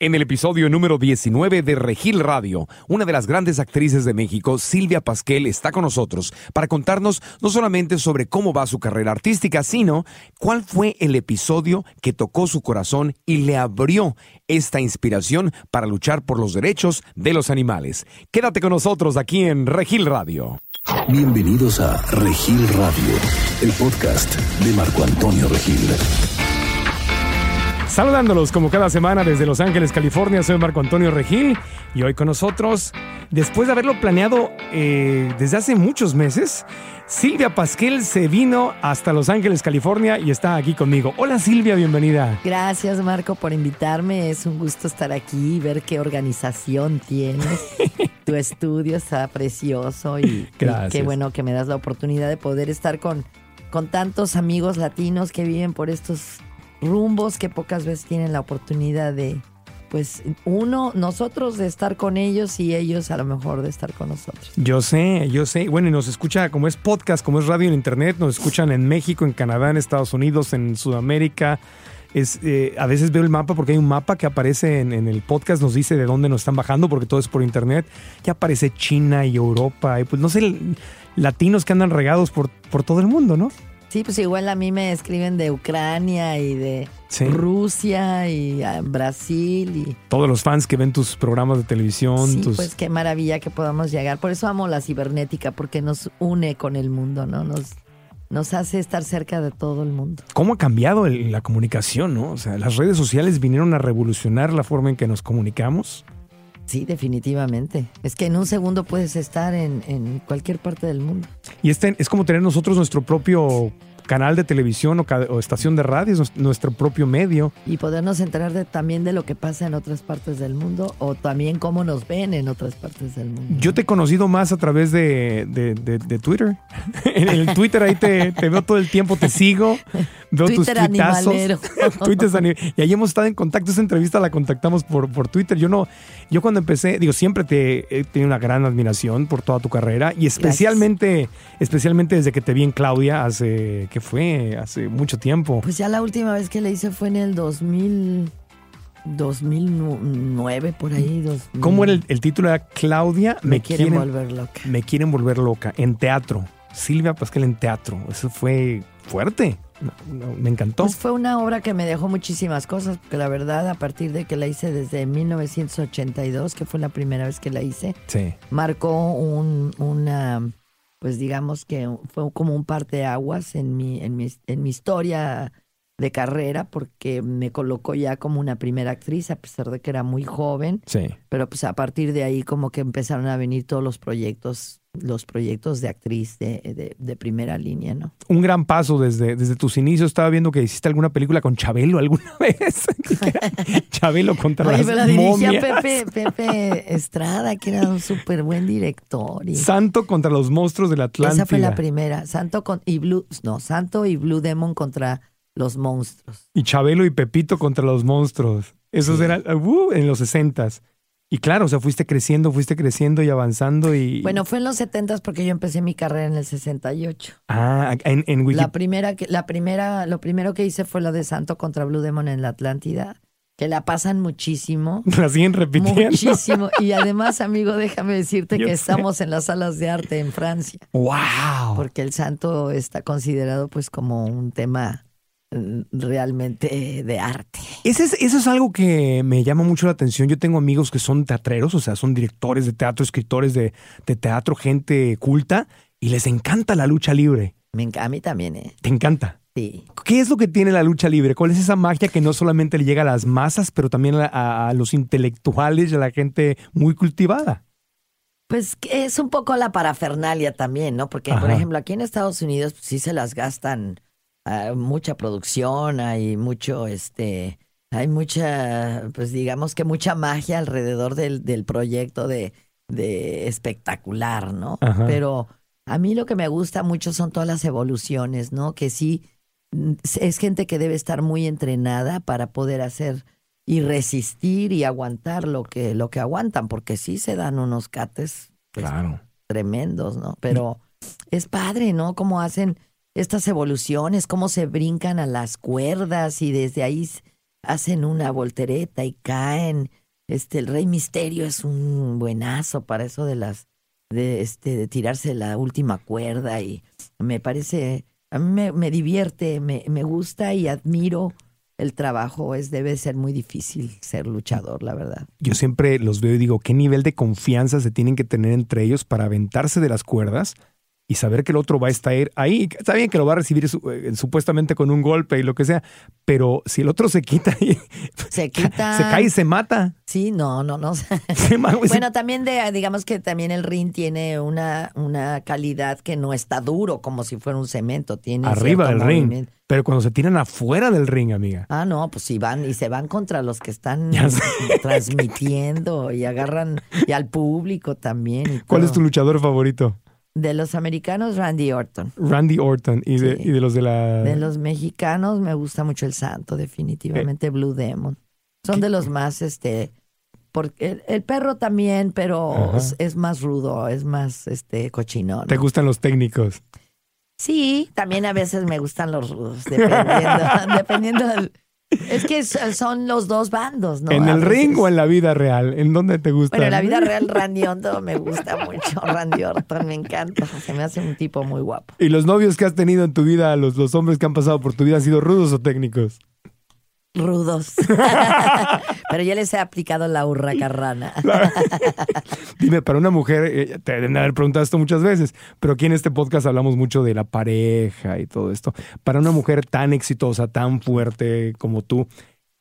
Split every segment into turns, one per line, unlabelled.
En el episodio número 19 de Regil Radio, una de las grandes actrices de México, Silvia Pasquel, está con nosotros para contarnos no solamente sobre cómo va su carrera artística, sino cuál fue el episodio que tocó su corazón y le abrió esta inspiración para luchar por los derechos de los animales. Quédate con nosotros aquí en Regil Radio.
Bienvenidos a Regil Radio, el podcast de Marco Antonio Regil.
Saludándolos como cada semana desde Los Ángeles, California, soy Marco Antonio Regil y hoy con nosotros, después de haberlo planeado eh, desde hace muchos meses, Silvia Pasquel se vino hasta Los Ángeles, California y está aquí conmigo. Hola Silvia, bienvenida.
Gracias Marco por invitarme, es un gusto estar aquí y ver qué organización tienes. tu estudio está precioso y, y qué bueno que me das la oportunidad de poder estar con, con tantos amigos latinos que viven por estos rumbos que pocas veces tienen la oportunidad de, pues uno, nosotros de estar con ellos y ellos a lo mejor de estar con nosotros.
Yo sé, yo sé. Bueno, y nos escucha, como es podcast, como es radio en internet, nos escuchan en México, en Canadá, en Estados Unidos, en Sudamérica. Es, eh, a veces veo el mapa porque hay un mapa que aparece en, en el podcast, nos dice de dónde nos están bajando porque todo es por internet. Ya aparece China y Europa y pues no sé, latinos que andan regados por, por todo el mundo, ¿no?
Sí, pues igual a mí me escriben de Ucrania y de
Sí.
Rusia y ah, Brasil y
Todos los fans que ven tus programas de televisión,
sí,
tus...
pues qué maravilla que podamos llegar. Por eso amo la cibernética porque nos une con el mundo, ¿no? Nos nos hace estar cerca de todo el mundo.
¿Cómo ha cambiado el- la comunicación, no? O sea, las redes sociales vinieron a revolucionar la forma en que nos comunicamos.
Sí, definitivamente. Es que en un segundo puedes estar en, cualquier parte del mundo.
Y este es como tener nosotros nuestro propio canal de televisión o, estación de radio, es nues- nuestro propio medio.
Y podernos enterar de, también de lo que pasa en otras partes del mundo o también cómo nos ven en otras partes del mundo.
Yo te he conocido más a través de, de- Twitter. en el Twitter ahí te, te veo todo el tiempo, te sigo, veo tus
Twitter
tuitazos.
animalero.
Twitter y ahí hemos estado en contacto. Esta entrevista la contactamos por, por Twitter. Yo no, yo cuando empecé, digo, siempre te he tenido una gran admiración por toda tu carrera y especialmente, especialmente desde que te vi en Claudia hace, ¿qué fue? Hace mucho tiempo.
Pues ya la última vez que le hice fue en el 2000, 2009, por ahí. 2000.
¿Cómo era el, el título? Era Claudia
Me, quieren, volver loca.
Me quieren volver loca. En teatro. Silvia Pascal en teatro. Eso fue fuerte. No, no, me encantó.
Pues fue una obra que me dejó muchísimas cosas, porque la verdad, a partir de que la hice desde 1982, que fue la primera vez que la hice,
sí.
marcó un, una, pues digamos que fue como un parteaguas en mi, en mi, en mi historia de carrera, porque me colocó ya como una primera actriz, a pesar de que era muy joven,
Sí.
pero pues a partir de ahí como que empezaron a venir todos los proyectos, los proyectos de actriz de, de, de primera línea, ¿no?
Un gran paso desde, desde tus inicios. Estaba viendo que hiciste alguna película con Chabelo alguna vez. Chabelo contra
Oye,
las
pero la dirigía
momias.
Pepe, Pepe Estrada, que era un súper buen director. Y
Santo contra los monstruos de la Atlántida.
esa fue la primera. Santo con, y Blue, no, Santo y Blue Demon contra los monstruos.
Y Chabelo y Pepito contra los monstruos. Esos
Sí.
eran uh, en los sesentas. Y claro, o sea, fuiste creciendo, fuiste creciendo y avanzando y...
Bueno, fue en los 70 porque yo empecé mi carrera en el 68.
Ah, en, en Wiki-
La primera, que- la primera, lo primero que hice fue la de Santo contra Blue Demon en la Atlántida, que la pasan muchísimo.
La siguen repitiendo.
Muchísimo. Y además, amigo, déjame decirte
Yo
que
sé.
estamos en las salas de arte en Francia,
¡Wow!
porque el santo está considerado pues como un tema realmente de arte.
Ese es, eso es algo que me llama mucho la atención. Yo tengo amigos que son teatreros, o sea, son directores de teatro, escritores de, de teatro, gente culta, y les encanta la lucha libre.
Me a mí también, ¿eh?
Te encanta.
Sí.
¿Qué es lo que tiene la lucha libre? ¿Cuál es esa magia que no solamente le llega a las masas, pero también a, los intelectuales y a la gente muy cultivada?
Pues es un poco la parafernalia también, ¿no? Porque, por ejemplo, aquí en Estados Unidos pues, sí se las gastan mucha producción, hay mucho, este, hay mucha, pues digamos que mucha magia alrededor del, del proyecto de, de espectacular, ¿no?
Ajá.
Pero a mí lo que me gusta mucho son todas las evoluciones, ¿no? Que sí, mm, es gente que debe estar muy entrenada para poder hacer y resistir y aguantar lo que, lo que aguantan, porque sí se dan unos cates pues,
Claro.
tremendos, ¿no? Pero es padre, ¿no? Cómo hacen estas evoluciones, cómo se brincan a las cuerdas y desde ahí hacen una voltereta y caen. Este, el Rey Misterio es un buenazo para eso de las, de este, de tirarse la última cuerda y me parece, a mí me, me divierte, me, me gusta y admiro el trabajo. Es, debe ser muy difícil ser luchador, la verdad.
Yo siempre los veo y digo, ¿qué nivel de confianza se tienen que tener entre ellos para aventarse de las cuerdas y saber que el otro va a estar ahí? Está bien que lo va a recibir su- eh, supuestamente con un golpe y lo que sea, pero si el otro se quita y
Se quita.
se cae y se mata.
Sí, no, no, no.
Se
Bueno, también de, digamos que también el ring tiene una, una calidad que no está duro como si fuera un cemento. Tiene
arriba del ring. Pero cuando se tiran afuera del ring, amiga.
Ah, no, pues sí van y se van contra los que están transmitiendo y agarran y al público también. y
¿Cuál es tu luchador favorito?
De los americanos, Randy Orton.
Randy Orton. ¿Y de, y de los de la...
De los mexicanos me gusta mucho el Santo, definitivamente Blue Demon. Son de los más, este, porque el, el perro también, pero es, es más rudo, es más, este, cochinón.
¿Te gustan los técnicos?
Sí, también a veces me gustan los rudos, dependiendo, dependiendo del- Es que son los dos bandos, ¿no?
¿En el ring o en la vida real? ¿En dónde te gusta?
Bueno, en la vida real Randy Orton me gusta mucho, Randy Orton me encanta, se me hace un tipo muy guapo.
¿Y los novios que has tenido en tu vida, los, los hombres que han pasado por tu vida, han sido rudos o técnicos?
Rudos. Pero yo les he aplicado la hurracarrana.
Dime, para una mujer, eh, te deben de haber preguntado esto muchas veces, pero aquí en este podcast hablamos mucho de la pareja y todo esto. Para una mujer tan exitosa, tan fuerte como tú,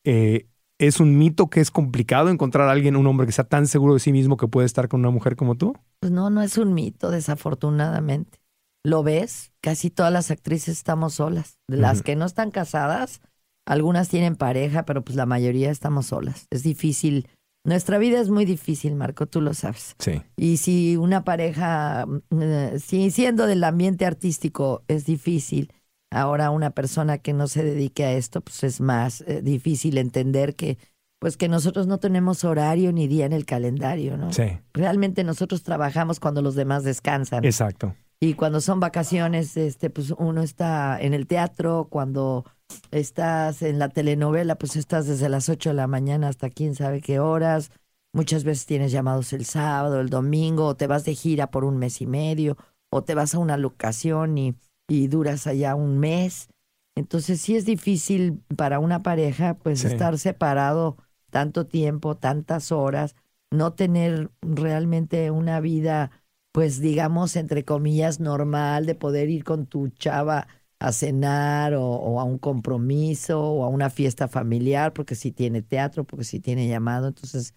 eh, ¿es un mito que es complicado encontrar a alguien, un hombre que sea tan seguro de sí mismo que puede estar con una mujer como tú?
Pues no, no es un mito, desafortunadamente. ¿Lo ves? Casi todas las actrices estamos solas. Las que no están casadas, algunas tienen pareja, pero pues la mayoría estamos solas. Es difícil. Nuestra vida es muy difícil, Marco, tú lo sabes.
Sí.
Y si una pareja, mm, eh, si siendo del ambiente artístico es difícil, ahora una persona que no se dedique a esto, pues es más eh, difícil entender que, pues que nosotros no tenemos horario ni día en el calendario, ¿no?
Sí,
Realmente nosotros trabajamos cuando los demás descansan.
exacto.
Y cuando son vacaciones, este, pues uno está en el teatro, cuando estás en la telenovela, pues estás desde las 8 de la mañana hasta quién sabe qué horas. Muchas veces tienes llamados el sábado, el domingo, o te vas de gira por un mes y medio, o te vas a una locación y, y duras allá un mes. Entonces sí es difícil para una pareja, pues
Sí.
estar separado tanto tiempo, tantas horas, no tener realmente una vida pues digamos, entre comillas, normal de poder ir con tu chava a cenar o, o a un compromiso o a una fiesta familiar, porque si tiene teatro, porque si tiene llamado. Entonces,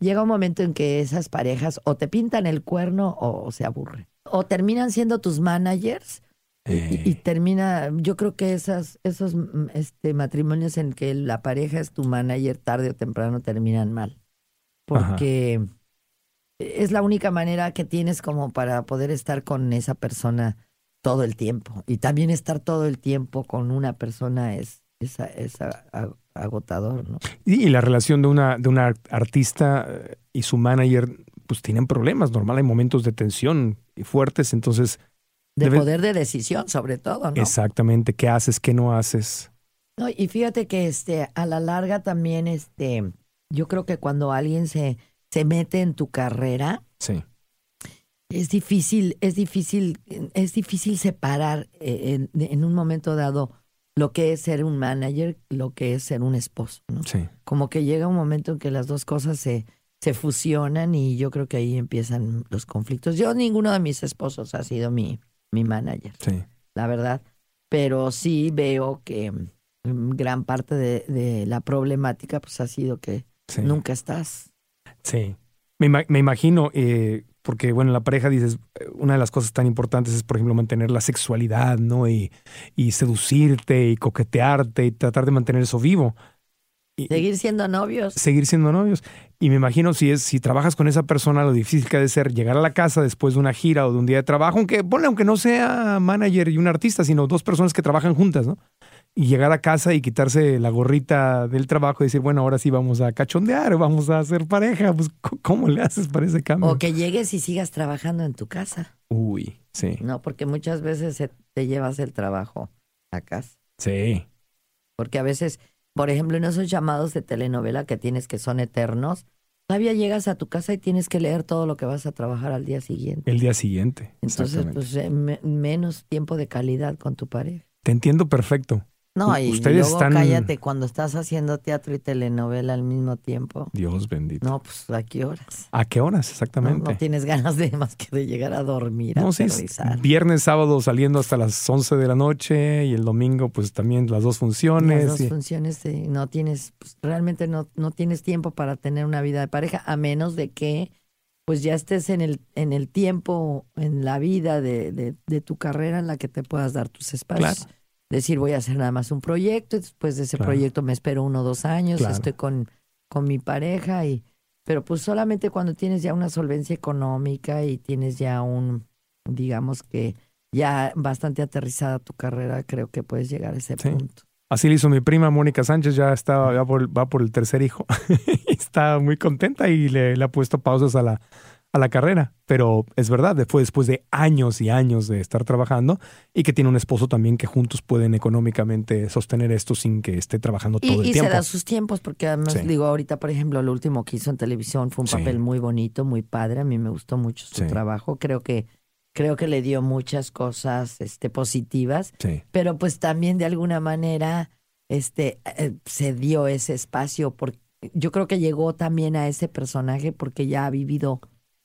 llega un momento en que esas parejas o te pintan el cuerno o, se aburren. O terminan siendo tus managers y- y, y termina, yo creo que esas, esos mm, este, matrimonios en que la pareja es tu manager tarde o temprano terminan mal.
Ajá.
Porque es la única manera que tienes como para poder estar con esa persona todo el tiempo. Y también estar todo el tiempo con una persona es, es, agotador, ¿no?
Y, la relación de una, de una artista eh, y su manager, pues tienen problemas. Normal, hay momentos de tensión y fuertes, entonces.
De
debe-
poder de decisión, sobre todo, ¿no?
Exactamente, ¿qué haces, qué no haces?
No, y fíjate que este, a la larga también, este, yo creo que cuando alguien se, se mete en tu carrera,
Sí,
es difícil, es difícil, es difícil separar eh, en, en un momento dado lo que es ser un manager, lo que es ser un esposo, ¿no?
sí.
Como que llega un momento en que las dos cosas se, se fusionan y yo creo que ahí empiezan los conflictos. Yo, ninguno de mis esposos ha sido mi, mi manager,
Sí,
la verdad, pero sí veo que mm, gran parte de, de la problemática pues ha sido que
sí.
nunca estás.
Sí. Me, me imagino, eh, porque bueno, en la pareja dices, una de las cosas tan importantes es, por ejemplo, mantener la sexualidad, ¿no? Y, y seducirte y coquetearte y tratar de mantener eso vivo. Y,
Seguir siendo novios.
seguir siendo novios. Y me imagino si es, si trabajas con esa persona, lo difícil que ha de ser llegar a la casa después de una gira o de un día de trabajo, aunque, ponle, aunque no sea manager y un artista, sino dos personas que trabajan juntas, ¿no? Y llegar a casa y quitarse la gorrita del trabajo y decir, bueno, ahora sí vamos a cachondear, vamos a hacer pareja. Pues, ¿cómo le haces para ese cambio?
O que llegues y sigas trabajando en tu casa.
Uy, sí,
No, porque muchas veces te llevas el trabajo a casa.
sí,
Porque a veces, por ejemplo, en esos llamados de telenovela que tienes que son eternos, todavía llegas a tu casa y tienes que leer todo lo que vas a trabajar al día siguiente.
el día siguiente.
Entonces, pues eh, me- menos tiempo de calidad con tu pareja.
Te entiendo perfecto.
No, y
ustedes
luego
están-
cállate cuando estás haciendo teatro y telenovela al mismo tiempo.
Dios bendito.
No, pues ¿a qué horas?
¿A qué horas exactamente?
no tienes ganas de más que de llegar a dormir, a
No, sí, viernes, sábado saliendo hasta las 11 de la noche y el domingo pues también las dos funciones.
Las dos
y-
funciones de- no tienes, pues, realmente no, no tienes tiempo para tener una vida de pareja, a menos de que pues ya estés en el, en el tiempo, en la vida de, de, de tu carrera en la que te puedas dar tus espacios.
Claro.
Decir, voy a hacer nada más un proyecto, y después de ese
Claro.
proyecto me espero uno o dos años,
Claro.
estoy con, con mi pareja y pero pues solamente cuando tienes ya una solvencia económica y tienes ya un, digamos que ya bastante aterrizada tu carrera, creo que puedes llegar a ese
Sí.
punto.
Así le hizo mi prima Mónica Sánchez, ya está, va por, va por el tercer hijo. está muy contenta y le, le ha puesto pausas a la, a la carrera. Pero es verdad, fue después de años y años de estar trabajando y que tiene un esposo también que juntos pueden económicamente sostener esto sin que esté trabajando todo
Y,
el
y se
tiempo.
da sus tiempos, porque además,
Sí.
digo, ahorita, por ejemplo, lo último que hizo en televisión fue un
Sí.
papel muy bonito, muy padre. A mí me gustó mucho su
Sí.
trabajo. Creo que, creo que le dio muchas cosas este, positivas,
Sí,
pero pues también de alguna manera este, eh, se dio ese espacio. Porque yo creo que llegó también a ese personaje porque ya ha vivido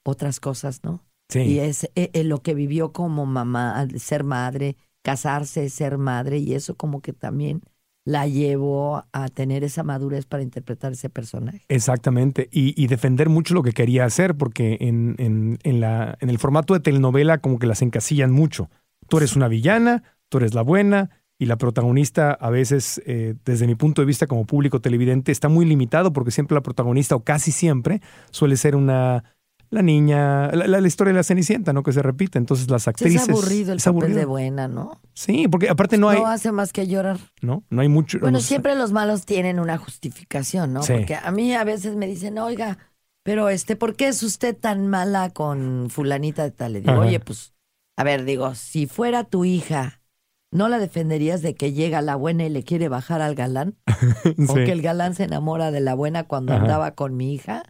otras cosas, ¿no?
sí.
Y es eh, eh, lo que vivió como mamá, ser madre, casarse, ser madre, y eso como que también la llevó a tener esa madurez para interpretar ese personaje.
Exactamente, y, y defender mucho lo que quería hacer, porque en, en, en, la, en el formato de telenovela como que las encasillan mucho. Tú eres una villana, tú eres la buena, y la protagonista a veces, eh, desde mi punto de vista como público televidente, está muy limitado porque siempre la protagonista, o casi siempre, suele ser una... La niña, la, la- la historia de la Cenicienta, ¿no? Que se repite. Entonces las actrices...
es aburrido el
es
papel
aburrido.
de buena, ¿no?
Sí, porque aparte no hay...
No hace más que llorar.
¿no? No hay mucho...
Bueno,
no
siempre los malos tienen una justificación, ¿no?
Sí.
Porque a mí a veces me dicen, oiga, pero este, ¿por qué es usted tan mala con fulanita de tal? Le digo,
Ajá.
oye, pues, a ver, digo, si fuera tu hija, ¿no la defenderías de que llega la buena y le quiere bajar al galán? O
Sí.
que el galán se enamora de la buena cuando
Ajá.
andaba con mi hija,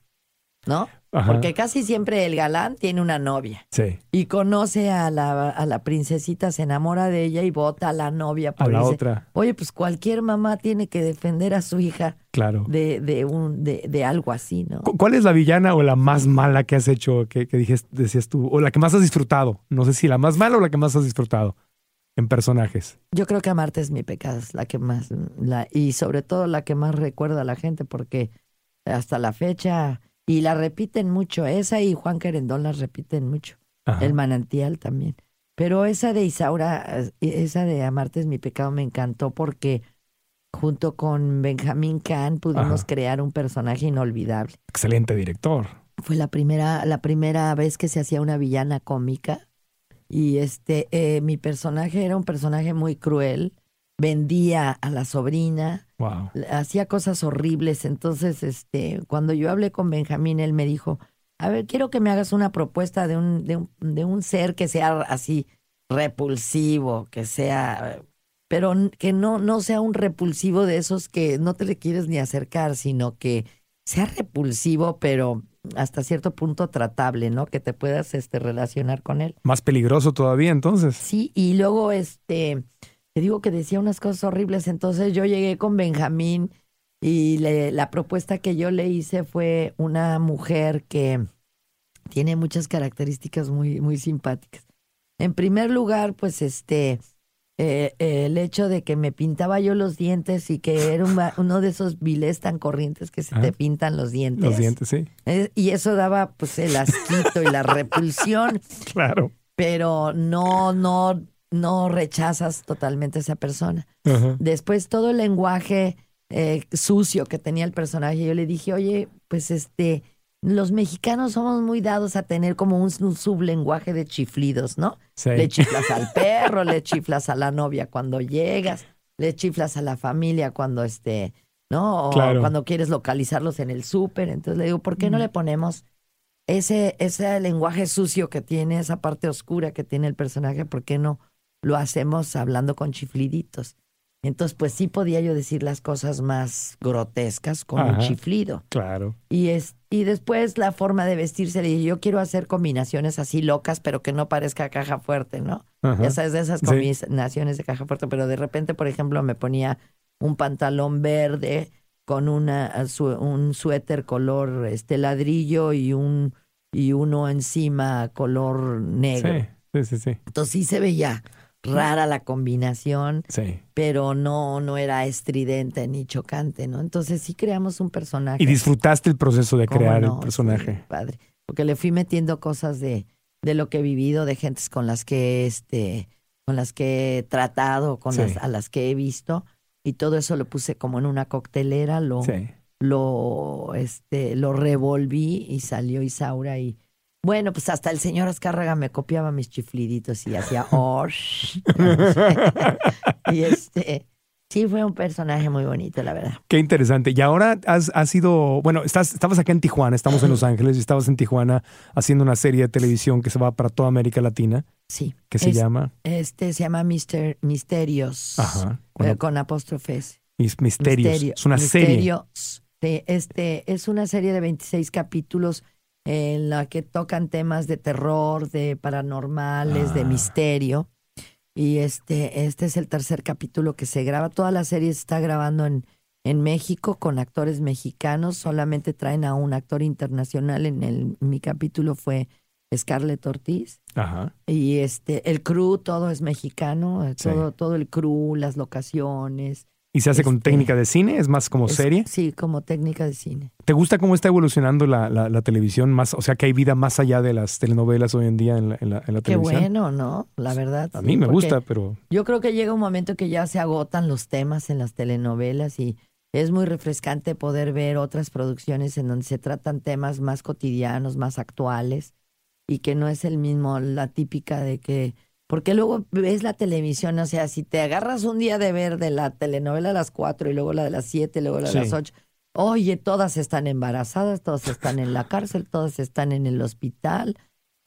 ¿no?
Ajá.
Porque casi siempre el galán tiene una novia
Sí,
y conoce a la, a la princesita, se enamora de ella y vota a la novia.
a
Por
la
irse.
otra,
Oye, pues cualquier mamá tiene que defender a su hija
claro.
de, de, un, de, de algo así, ¿no?
¿Cu- ¿Cuál es la villana o la más mala que has hecho, que, que dijes- decías tú, o la que más has disfrutado? No sé si la más mala o la que más has disfrutado en personajes.
Yo creo que amarte es mi pecado, es la que más, la, y sobre todo la que más recuerda a la gente, porque hasta la fecha, y la repiten mucho, esa y Juan Querendón las repiten mucho.
Ajá.
El manantial también. Pero esa de Isaura, esa de Amarte es mi pecado me encantó porque junto con Benjamín Kahn pudimos
Ajá.
crear un personaje inolvidable.
Excelente director.
Fue la primera, la primera vez que se hacía una villana cómica. Y este, eh, mi personaje era un personaje muy cruel, vendía a la sobrina,
Wow.
hacía cosas horribles. Entonces, este, cuando yo hablé con Benjamín, él me dijo, a ver, quiero que me hagas una propuesta de un, de un, de un ser que sea así repulsivo, que sea, pero que no, no sea un repulsivo de esos que no te le quieres ni acercar, sino que sea repulsivo, pero hasta cierto punto tratable, ¿no? Que te puedas este, relacionar con él.
Más peligroso todavía entonces.
Sí, y luego este, te digo que decía unas cosas horribles, entonces yo llegué con Benjamín y le- la propuesta que yo le hice fue una mujer que tiene muchas características muy, muy simpáticas. En primer lugar, pues este, eh, eh, el hecho de que me pintaba yo los dientes y que era un uno de esos vilés tan corrientes que se
Ah.
te pintan los dientes.
Los dientes, sí.
Eh, y eso daba pues el asquito y la repulsión
Claro.
pero no, no, no rechazas totalmente a esa persona. Después todo el lenguaje eh, sucio que tenía el personaje, yo le dije, oye, pues este, los mexicanos somos muy dados a tener como un, un sublenguaje de chiflidos, ¿no?
Sí.
Le chiflas al perro, le chiflas a la novia cuando llegas, le chiflas a la familia cuando este, ¿no? O
Claro.
cuando quieres localizarlos en el súper. Entonces le digo, ¿por qué no le ponemos ese, ese lenguaje sucio que tiene, esa parte oscura que tiene el personaje, ¿por qué no lo hacemos hablando con chifliditos? Entonces, pues sí podía yo decir las cosas más grotescas con un chiflido.
Claro.
Y, es, y después la forma de vestirse, le dije, yo quiero hacer combinaciones así locas, pero que no parezca caja fuerte, ¿no?
Ajá.
Ya sabes, de esas
Sí.
combinaciones de caja fuerte, pero de repente, por ejemplo, me ponía un pantalón verde con una, su- un suéter color este ladrillo y un y uno encima color negro.
Sí, sí, sí, sí.
Entonces sí se veía rara la combinación,
Sí.
pero no, no era estridente ni chocante, ¿no? Entonces sí creamos un personaje.
Y disfrutaste el proceso de
¿Cómo
crear
no?
el personaje.
Sí, padre. Porque le fui metiendo cosas de, de lo que he vivido, de gentes con las que este, con las que he tratado, con
Sí.
las, a las que he visto, y todo eso lo puse como en una coctelera, lo, lo, este, lo revolví y salió Isaura y bueno, pues hasta el señor Azcárraga me copiaba mis chifliditos y hacía "Osh". y este sí fue un personaje muy bonito, la verdad.
Qué interesante. Y ahora has, has sido, bueno, estás, estabas acá en Tijuana, estamos en Los Ángeles y estabas en Tijuana haciendo una serie de televisión que se va para toda América Latina,
Sí.
que se
Es-
llama
Este se llama Mister, Misterios.
Ajá, con,
eh, con apóstrofes.
Mis Misterios.
Misterio-
es una serie.
Misterios. Sí, este es una serie de 26 capítulos en la que tocan temas de terror, de paranormales, de
Ah.
misterio. Y este, este es el tercer capítulo que se graba. Toda la serie se está grabando en, en México con actores mexicanos. Solamente traen a un actor internacional. En el, mi capítulo fue Scarlett Ortiz.
Ajá.
Y este, el crew, todo es mexicano, eh,
Sí.
todo, todo el crew, las locaciones.
¿Y se hace con
Este,
técnica de cine? ¿Es más como
Es-
serie?
Sí, como técnica de cine.
¿Te gusta cómo está evolucionando la, la- la televisión? Más, o sea, que hay vida más allá de las telenovelas hoy en día en la, en la- en la
Qué
televisión.
bueno, ¿no? La verdad.
A
sí,
mí me gusta, pero
Yo creo que llega un momento que ya se agotan los temas en las telenovelas y es muy refrescante poder ver otras producciones en donde se tratan temas más cotidianos, más actuales y que no es el mismo, la típica de que porque luego ves la televisión, o sea, si te agarras un día de ver de la telenovela a las cuatro y luego la de las siete, luego la de
Sí.
las ocho, oye, todas están embarazadas, todas están en la cárcel, todas están en el hospital.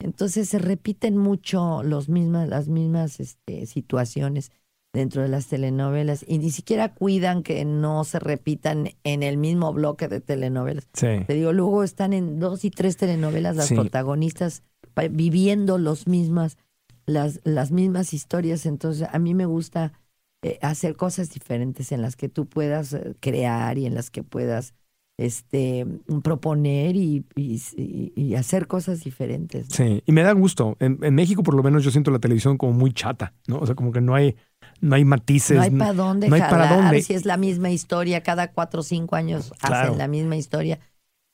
Entonces se repiten mucho los mismas, las mismas este, situaciones dentro de las telenovelas y ni siquiera cuidan que no se repitan en el mismo bloque de telenovelas.
sí.
Te digo, luego están en dos y tres telenovelas las
Sí.
protagonistas viviendo los mismas, las, las mismas historias. Entonces, a mí me gusta eh, hacer cosas diferentes en las que tú puedas eh, crear y en las que puedas este proponer y, y- y- y hacer cosas diferentes. ¿no?
Sí, y me da gusto. En, en México, por lo menos, yo siento la televisión como muy chata, ¿no? O sea, como que no hay, no hay matices.
No hay para dónde
no hay para
jalar
dónde.
si es la misma historia, cada cuatro o cinco años
Claro.
hacen la misma historia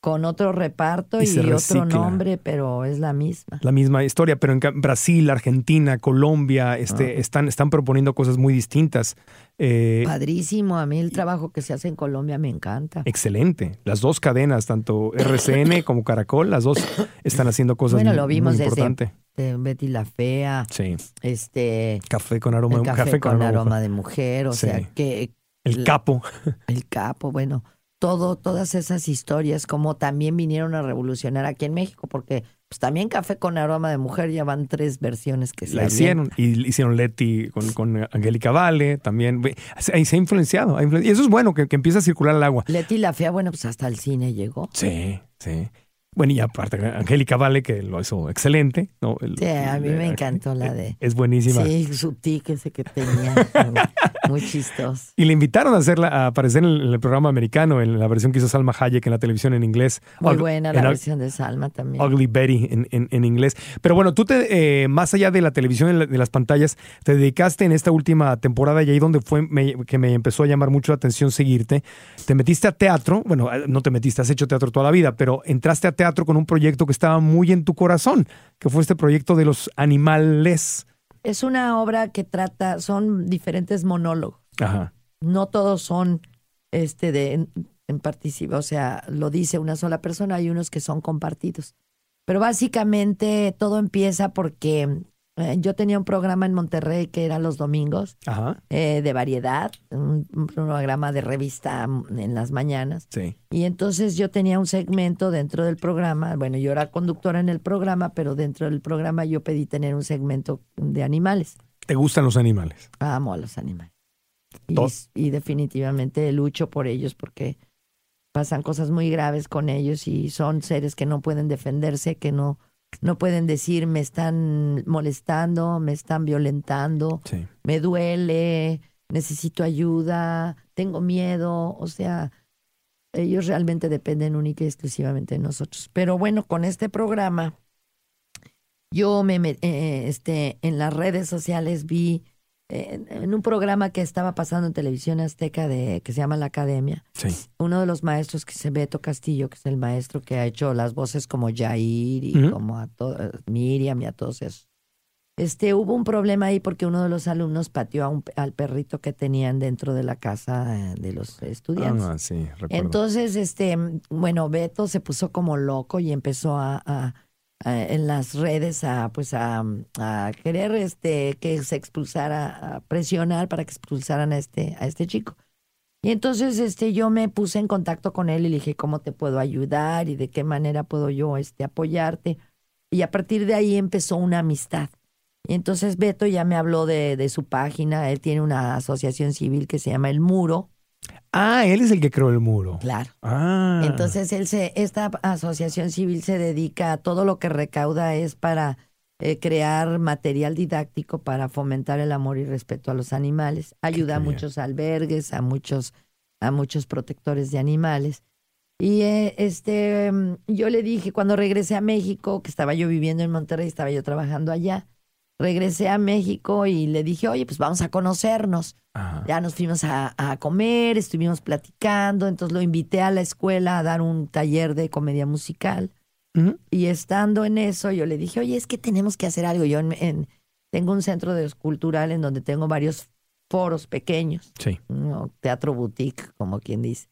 con otro reparto
Y
otro
recicla.
nombre, pero es la misma.
La misma historia, pero en Brasil, Argentina, Colombia, este,
Ah.
están, están proponiendo cosas muy distintas. Eh,
Padrísimo, a mí el trabajo que se hace en Colombia me encanta.
excelente. Las dos cadenas, tanto RCN como Caracol, las dos están haciendo cosas
Bueno, lo vimos
muy
desde- este, Betty la Fea,
Sí.
este,
Café con aroma, de-
café, con,
aroma.
aroma de mujer, o
Sí.
sea, que
El capo.
el capo, bueno, todo, todas esas historias como también vinieron a revolucionar aquí en México, porque pues también Café con aroma de mujer ya van tres versiones que se
La hicieron. Y hicieron Leti con, con Angélica Vale también. Se, se ha influenciado. ha Y eso es bueno, que, que empieza a circular el agua.
Leti la Fea, bueno, pues hasta el cine llegó.
Sí, sí. Bueno, y aparte, Angélica Vale, que lo hizo excelente. ¿no? El-
Sí, a mí me encantó la de...
Es buenísima.
Sí, su tic ese que tenía, muy chistoso.
Y le invitaron a, hacerla, a aparecer en el, programa americano, en la versión que hizo Salma Hayek en la televisión en inglés.
Muy buena
en
la versión de Salma también.
Ugly Betty en, en- en inglés. Pero bueno, tú te, eh, más allá de la televisión de las pantallas, te dedicaste en esta última temporada y ahí donde fue me- que me empezó a llamar mucho la atención seguirte. Te metiste a teatro, bueno, eh, no te metiste, has hecho teatro toda la vida, pero entraste a teatro con un proyecto que estaba muy en tu corazón, que fue este proyecto de los animales.
Es una obra que trata, son diferentes monólogos.
Ajá.
No todos son este de en, en participa, o sea, lo dice una sola persona, hay unos que son compartidos. Pero básicamente todo empieza porque yo tenía un programa en Monterrey que era los domingos
Ajá.
eh, de variedad, un, un programa de revista mm, en las mañanas.
Sí.
Y entonces yo tenía un segmento dentro del programa, bueno, yo era conductora en el programa, pero dentro del programa yo pedí tener un segmento de animales.
¿Te gustan los animales?
Amo a los animales. Y, y definitivamente lucho por ellos porque pasan cosas muy graves con ellos y son seres que no pueden defenderse, que no, no pueden decir me están molestando, me están violentando,
Sí.
me duele, necesito ayuda, tengo miedo, o sea, ellos realmente dependen única y exclusivamente de nosotros. Pero bueno, con este programa, yo me, me- eh, este, en las redes sociales vi eh, en un programa que estaba pasando en televisión azteca de que se llama La Academia,
Sí.
uno de los maestros que es Beto Castillo, que es el maestro que ha hecho las voces como Jair y como a to- Miriam y a todos esos. Este, hubo un problema ahí porque uno de los alumnos pateó a un, al perrito que tenían dentro de la casa eh, de los estudiantes.
Ah, sí, recuerdo.
Entonces, este, bueno, Beto se puso como loco y empezó a- en las redes a, pues, a, a querer, este, que se expulsara, a presionar para que expulsaran a este, a este chico. Y entonces, este, yo me puse en contacto con él y le dije cómo te puedo ayudar y de qué manera puedo yo, este, apoyarte. Y a partir de ahí empezó una amistad. Y entonces Beto ya me habló de, de su página. Él tiene una asociación civil que se llama El Muro.
Ah, él es el que creó el muro.
Claro.
Ah.
Entonces, él se, esta asociación civil se dedica a todo lo que recauda es para eh, crear material didáctico para fomentar el amor y respeto a los animales. Ayuda a muchos albergues, a muchos, a muchos protectores de animales. Y eh, este, mm, yo le dije cuando regresé a México, que estaba yo viviendo en Monterrey, estaba yo trabajando allá. Regresé a México y le dije, oye, pues vamos a conocernos.
Ajá.
Ya nos fuimos a, a comer, estuvimos platicando, entonces lo invité a la escuela a dar un taller de comedia musical. Y estando en eso, yo le dije, oye, es que tenemos que hacer algo. Yo en- en- tengo un centro de cultural en donde tengo varios foros pequeños,
Sí.
¿no? teatro boutique, como quien dice.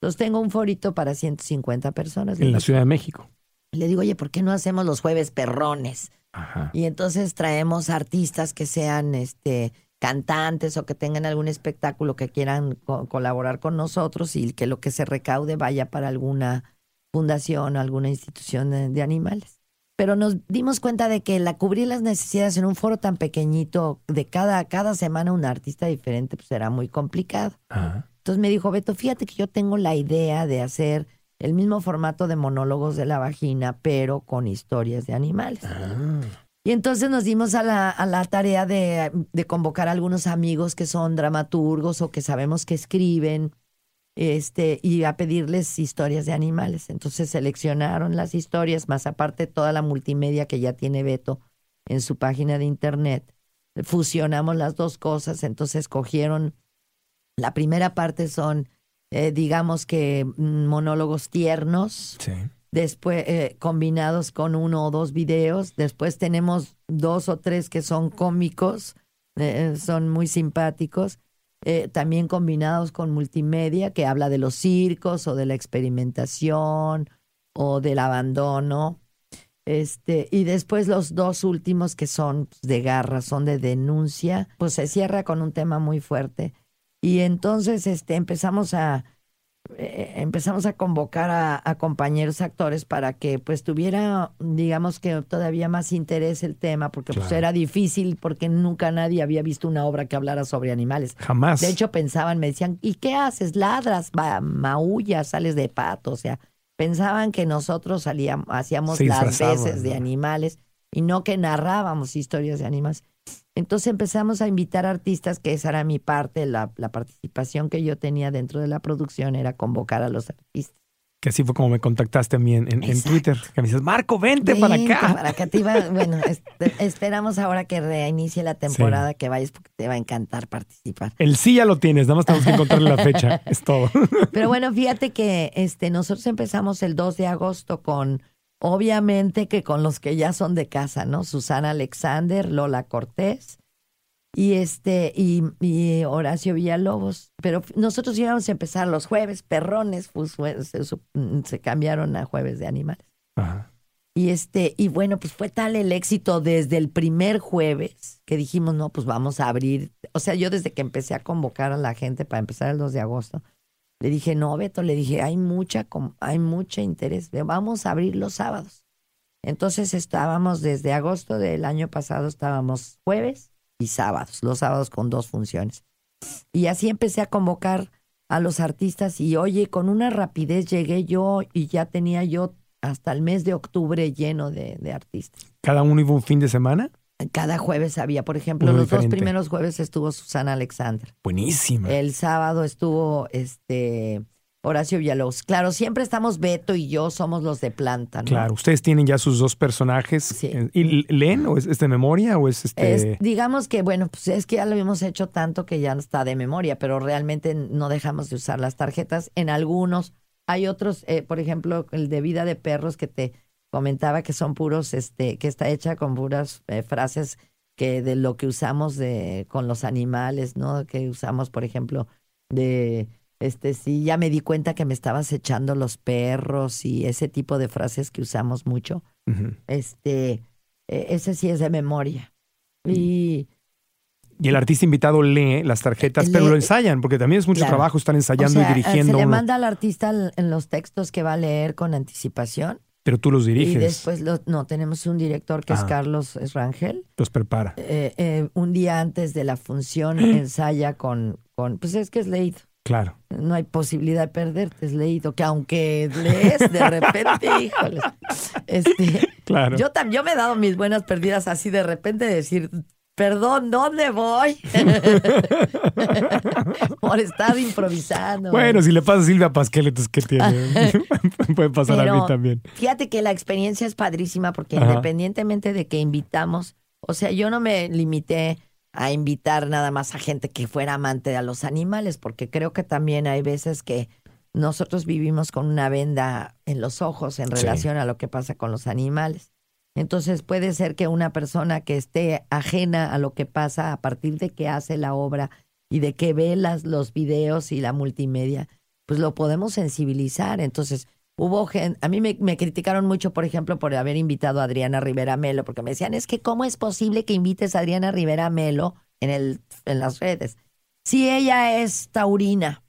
Entonces tengo un forito para 150 personas.
En la Ciudad de México.
le digo, oye, ¿por qué no hacemos los jueves perrones?
Ajá.
Y entonces traemos artistas que sean este cantantes o que tengan algún espectáculo que quieran co- colaborar con nosotros y que lo que se recaude vaya para alguna fundación o alguna institución de, de animales. Pero nos dimos cuenta de que la cubrir las necesidades en un foro tan pequeñito, de cada, cada semana un artista diferente, pues era muy complicado.
Ajá.
Entonces me dijo, Beto, fíjate que yo tengo la idea de hacer el mismo formato de monólogos de la vagina, pero con historias de animales.
Ah.
Y entonces nos dimos a la, a la tarea de, de convocar a algunos amigos que son dramaturgos o que sabemos que escriben, este, y a pedirles historias de animales. Entonces seleccionaron las historias, más aparte toda la multimedia que ya tiene Beto en su página de internet. Fusionamos las dos cosas, entonces cogieron, la primera parte son, eh, digamos que mm, monólogos tiernos,
Sí.
después eh, combinados con uno o dos videos. Después tenemos dos o tres que son cómicos, eh, son muy simpáticos. también combinados con multimedia que habla de los circos o de la experimentación o del abandono. Este, y después los dos últimos que son pues, de garra, son de denuncia, pues se cierra con un tema muy fuerte. Y entonces este, empezamos a eh, empezamos a convocar a, a, compañeros actores para que pues tuviera, digamos que todavía más interés el tema, porque pues era difícil, porque nunca nadie había visto una obra que hablara sobre animales.
Jamás.
De hecho pensaban, me decían, ¿y qué haces? Ladras, va, maullas, sales de pato, o sea, pensaban que nosotros salíamos, hacíamos las veces de animales y no que narrábamos historias de animales. Entonces empezamos a invitar artistas, que esa era mi parte, la, la, participación que yo tenía dentro de la producción era convocar a los artistas.
Que así fue como me contactaste a mí en, en, Twitter. Que me dices, Marco, vente, para acá.
Para acá te iba, bueno, esperamos ahora que reinicie la temporada, que vayas porque te va a encantar participar.
El sí ya lo tienes, nada más tenemos que encontrarle la fecha, es todo.
Pero bueno, fíjate que este, nosotros empezamos el 2 de agosto con Obviamente que con los que ya son de casa, ¿no? Susana Alexander, Lola Cortés y este y, Horacio Villalobos. Pero nosotros íbamos a empezar los jueves, perrones, pues, se, cambiaron a jueves de animales. Y este, y bueno, pues fue tal el éxito desde el primer jueves que dijimos, no, pues vamos a abrir. O sea, yo desde que empecé a convocar a la gente para empezar el 2 de agosto, le dije, no, Beto, le dije, hay mucha, hay mucho interés, vamos a abrir los sábados. Entonces estábamos desde agosto del año pasado, estábamos jueves y sábados, los sábados con dos funciones. Y así empecé a convocar a los artistas y oye, con una rapidez llegué yo y ya tenía yo hasta el mes de octubre lleno de, de artistas.
¿Cada uno iba un fin de semana?
Cada jueves había, por ejemplo, los dos primeros jueves estuvo Susana Alexander.
Buenísima.
El sábado estuvo este Horacio Villalobos. Claro, siempre estamos Beto y yo, somos los de planta, ¿no?
Claro, ustedes tienen ya sus dos personajes. Sí. ¿Y leen o es, de memoria o es este...?
digamos que, bueno, pues es que ya lo hemos hecho tanto que ya no está de memoria, pero realmente no dejamos de usar las tarjetas. En algunos, hay otros, eh, por ejemplo, el de vida de perros que te comentaba que son puros, este, que está hecha con puras eh, frases que de lo que usamos de con los animales, ¿no? Que usamos, por ejemplo, de este sí, ya me di cuenta que me estabas echando los perros y ese tipo de frases que usamos mucho. Este, e, ese sí es de memoria. Y
y el artista invitado lee las tarjetas, pero lo ensayan, porque también es mucho trabajo estar ensayando y dirigiendo.
Se le manda al artista en los textos que va a leer con anticipación
pero tú los diriges. Y
después, no, tenemos un director que es ah. Carlos Rangel.
Los prepara.
Eh, eh, un día antes de la función ensaya con, con, pues es que es leído.
Claro.
No hay posibilidad de perderte, es leído, que aunque lees de repente, híjole. Este,
claro.
Yo también, yo me he dado mis buenas perdidas así de repente de decir, Perdón, ¿dónde voy? Por estar improvisando.
Bueno, si le pasa a Silvia Pasquel, entonces ¿qué tiene? Puede pasar a mí también.
Fíjate que la experiencia es padrísima porque independientemente de que invitamos, o sea, yo no me limité a invitar nada más a gente que fuera amante de los animales, porque creo que también hay veces que nosotros vivimos con una venda en los ojos en relación a lo que pasa con los animales. Entonces puede ser que una persona que esté ajena a lo que pasa a partir de que hace la obra y de que ve las, los videos y la multimedia, pues lo podemos sensibilizar. Entonces, hubo gente, a mí me, criticaron mucho, por ejemplo, por haber invitado a Adriana Rivera Melo, porque me decían, es que ¿cómo es posible que invites a Adriana Rivera Melo en, el, en las redes? Si ella es taurina,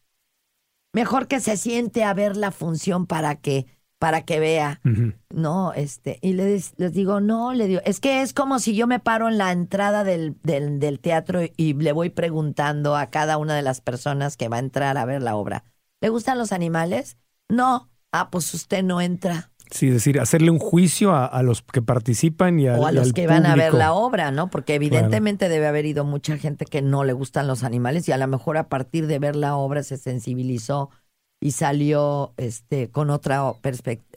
mejor que se siente a ver la función para que para que vea, ¿no? Este, y les, les digo, no, le digo, es que es como si yo me paro en la entrada del, del, del, teatro y le voy preguntando a cada una de las personas que va a entrar a ver la obra, ¿le gustan los animales? No, ah, pues usted no entra.
Sí, es decir, hacerle un juicio a, los que participan y, a,
o a los
que
van a ver la obra, ¿no? Porque evidentemente debe haber ido mucha gente que no le gustan los animales y a lo mejor a partir de ver la obra se sensibilizó y salió este con otra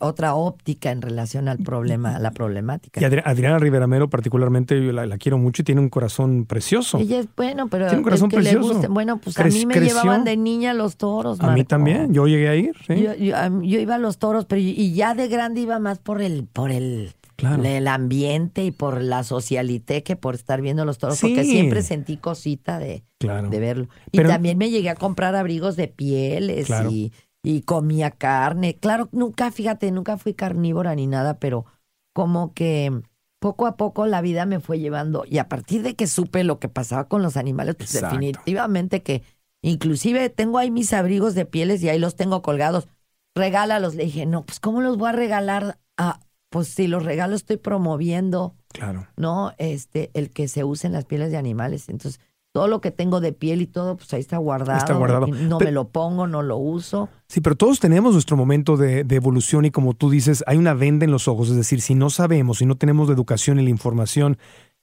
otra óptica en relación al problema, a la problemática.
Y Adriana Rivera Mero particularmente yo la, quiero mucho y tiene un corazón precioso.
Ella es bueno, pero
tiene un corazón precioso.
bueno, pues a mí me llevaban de niña los toros.
A mí también, yo llegué a ir.
Yo, yo, iba a los toros, pero y ya de grande iba más por el por el el ambiente y por la socialité que por estar viendo los toros, porque siempre sentí cosita de, de verlo. Y también me llegué a comprar abrigos de pieles y, y comía carne. Claro, nunca, fíjate, nunca fui carnívora ni nada, pero como que poco a poco la vida me fue llevando y a partir de que supe lo que pasaba con los animales, pues
Exacto.
definitivamente que inclusive tengo ahí mis abrigos de pieles y ahí los tengo colgados. Regálalos. Le dije, no, pues ¿cómo los voy a regalar? Ah, pues si los regalo estoy promoviendo,
Claro.
¿no? Este, el que se usen las pieles de animales. Entonces, todo lo que tengo de piel y todo, pues ahí está guardado.
Está guardado.
No me lo pongo, no lo uso.
Sí, pero todos tenemos nuestro momento de, de evolución y como tú dices, hay una venda en los ojos. Es decir, si no sabemos, si no tenemos la educación y la información,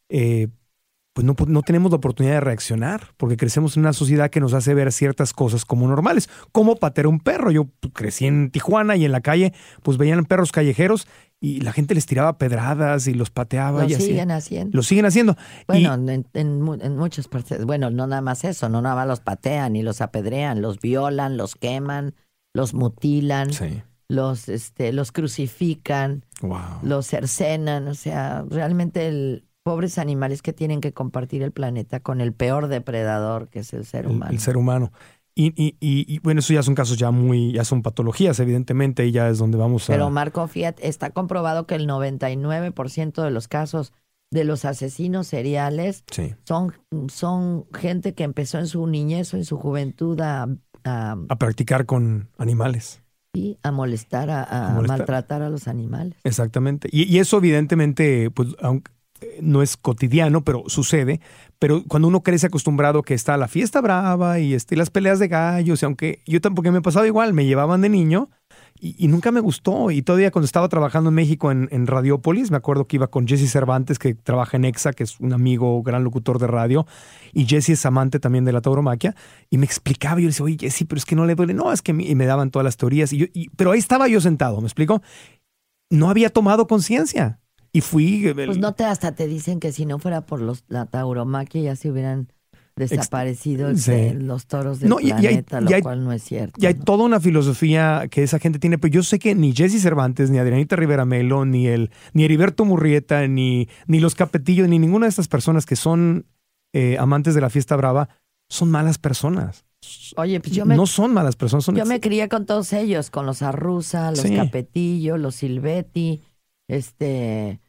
eh, pues no, no tenemos la oportunidad de reaccionar, porque crecemos en una sociedad que nos hace ver ciertas cosas como normales, como patear un perro. Yo pues, crecí en Tijuana y en la calle, pues veían perros callejeros y la gente les tiraba pedradas y los pateaba
Lo
y así.
siguen haciendo.
Lo siguen haciendo. Y-
Bueno, en, en en muchas partes. Bueno, no nada más eso, no nada más los patean y los apedrean, los violan, los queman, los mutilan,
sí.
los, este, los crucifican,
Wow.
los cercenan. O sea, realmente el pobres animales que tienen que compartir el planeta con el peor depredador que es el ser
el,
humano.
el ser humano. Y, y, y, y, bueno, eso ya son casos ya muy, ya son patologías, evidentemente, y ya es donde vamos a...
Pero Marco Fiat está comprobado que el 99% de los casos de los asesinos seriales
sí.
son, son gente que empezó en su niñez o en su juventud a, a,
A practicar con animales.
sí, a molestar, a, a
A molestar.
maltratar a los animales.
Exactamente. Y, y eso evidentemente, pues, aunque no es cotidiano, pero sucede. Pero cuando uno crece acostumbrado que está la fiesta brava y, este, las peleas de gallos, y aunque yo tampoco me pasaba igual, me llevaban de niño y, nunca me gustó. Y todavía cuando estaba trabajando en México en, en Radiopolis, me acuerdo que iba con Jesse Cervantes, que trabaja en EXA, que es un amigo, gran locutor de radio, y Jesse es amante también de la tauromaquia, y me explicaba, y yo le decía, oye, Jesse, pero es que no le duele. No, es que... mi-", Y me daban todas las teorías. Y- pero ahí estaba yo sentado, ¿me explico? No había tomado conciencia. Y fui... el-
Pues no te hasta te dicen que si no fuera por los, la tauromaquia ya se hubieran desaparecido
sí.
eh, los toros del
No, y- y hay-
planeta,
y
lo
hay-
cual no es cierto.
Y hay
¿no?
toda una filosofía que esa gente tiene, pero yo sé que ni Jesse Cervantes, ni Adrianita Rivera Melo, ni el, ni Heriberto Murrieta, ni, ni los Capetillos, ni ninguna de estas personas que son eh, amantes de la fiesta brava, son malas personas.
Oye, pues yo me,
no son malas personas, son
yo me crié con todos ellos, con los Arruza, los
Sí.
Capetillo, los Silvetti, este...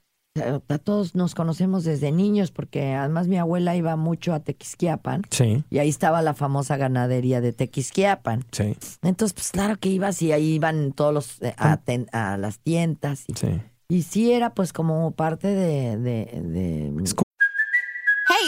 A todos nos conocemos desde niños porque además mi abuela iba mucho a Tequisquiapan
Sí,
y ahí estaba la famosa ganadería de Tequisquiapan.
sí,
Entonces, pues claro que ibas y ahí iban todos los eh, a, ten- a las tiendas y,
sí.
y sí era pues como parte de, de, de-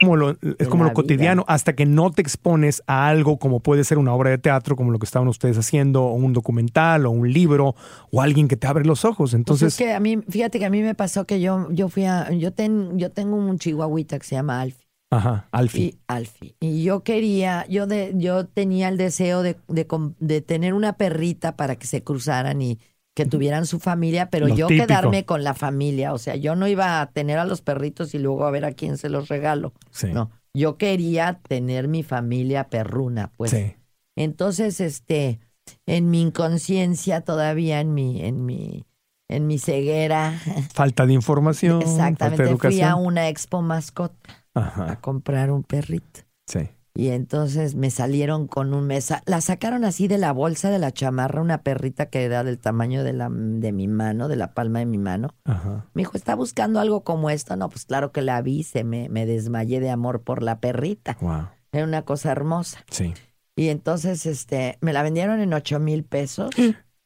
Como lo, es como lo cotidiano, hasta que no te expones a algo como puede ser una obra de teatro, como lo que estaban ustedes haciendo, o un documental, o un libro, o alguien que te abre los ojos.
Pues
Entonces,
es que a mí, fíjate que a mí me pasó que yo, yo fui a, yo, ten, yo tengo un chihuahuita que se llama Alfie.
ajá, Alfie.
Y Alfie. Y yo quería, yo de, yo tenía el deseo de, de, de tener una perrita para que se cruzaran y que tuvieran su familia, pero
Lo
yo
típico.
quedarme con la familia. O sea, yo no iba a tener a los perritos y luego a ver a quién se los regalo.
Sí.
No, yo quería tener mi familia perruna, pues.
sí.
Entonces, este, en mi inconsciencia todavía, en mi, en mi, en mi ceguera,
Falta de información. falta de
exactamente, fui a una expo mascota a comprar un perrito.
sí.
Y entonces me salieron con un mesa, la sacaron así de la bolsa de la chamarra, una perrita que era del tamaño de la de mi mano, de la palma de mi mano.
Ajá.
Me dijo, ¿está buscando algo como esto? No, pues claro que la vi, se me, me desmayé de amor por la perrita.
Wow.
Era una cosa hermosa.
Sí.
Y entonces este, me la vendieron en ocho mil pesos.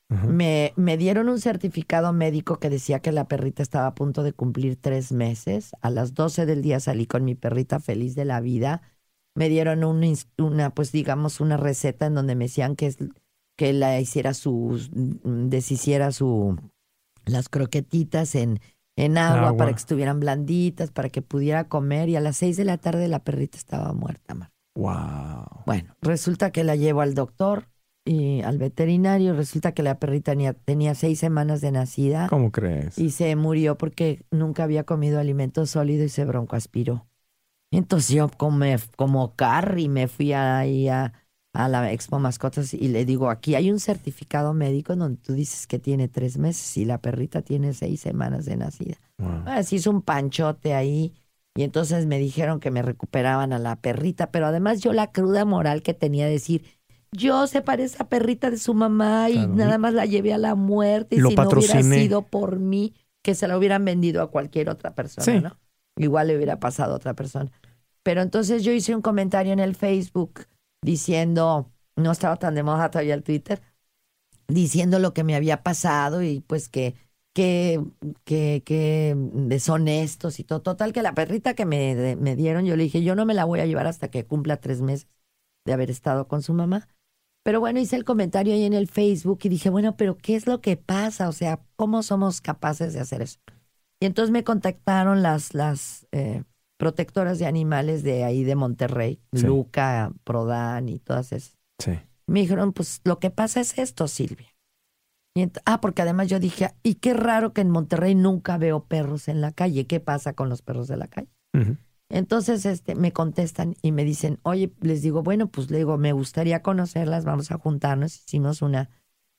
Me, me dieron un certificado médico que decía que la perrita estaba a punto de cumplir tres meses. A las 12 del día salí con mi perrita feliz de la vida. Me dieron un una, pues digamos, una receta en donde me decían que, es- que la hiciera su, mm, deshiciera su, las croquetitas en, en agua,
Agua.
para que estuvieran blanditas, para que pudiera comer. Y a las seis de la tarde la perrita estaba muerta, Mar.
Wow.
Bueno, resulta que la llevo al doctor y al veterinario. Resulta que la perrita tenía, tenía seis semanas de nacida
¿Cómo crees?
y se murió porque nunca había comido alimento sólido y se broncoaspiró. Entonces yo como, como Carrie me fui ahí a, a la Expo Mascotas y le digo, aquí hay un certificado médico donde tú dices que tiene tres meses y la perrita tiene seis semanas de nacida.
Wow.
Así hizo un panchote ahí y entonces me dijeron que me recuperaban a la perrita, pero además yo la cruda moral que tenía de decir, yo separé esa perrita de su mamá y
Claro.
nada más la llevé a la muerte y
Lo
si no hubiera sido por mí, que se la hubieran vendido a cualquier otra persona,
Sí.
¿no? Igual le hubiera pasado a otra persona. Pero entonces yo hice un comentario en el Facebook diciendo, no estaba tan de moda todavía el Twitter, diciendo lo que me había pasado y pues que, que, que, que deshonestos y todo. Total, que la perrita que me, me dieron, yo le dije, yo no me la voy a llevar hasta que cumpla tres meses de haber estado con su mamá. Pero bueno, hice el comentario ahí en el Facebook y dije, bueno, pero ¿qué es lo que pasa? O sea, ¿cómo somos capaces de hacer eso? Y entonces me contactaron las, las eh, protectoras de animales de ahí de Monterrey,
Sí.
Luca, Prodan y todas esas.
Sí.
Me dijeron, pues lo que pasa es esto, Silvia. Y ah, porque además yo dije, y qué raro que en Monterrey nunca veo perros en la calle. ¿Qué pasa con los perros de la calle? Entonces este, me contestan y me dicen, oye, les digo, bueno, pues le digo, me gustaría conocerlas, vamos a juntarnos. Hicimos una,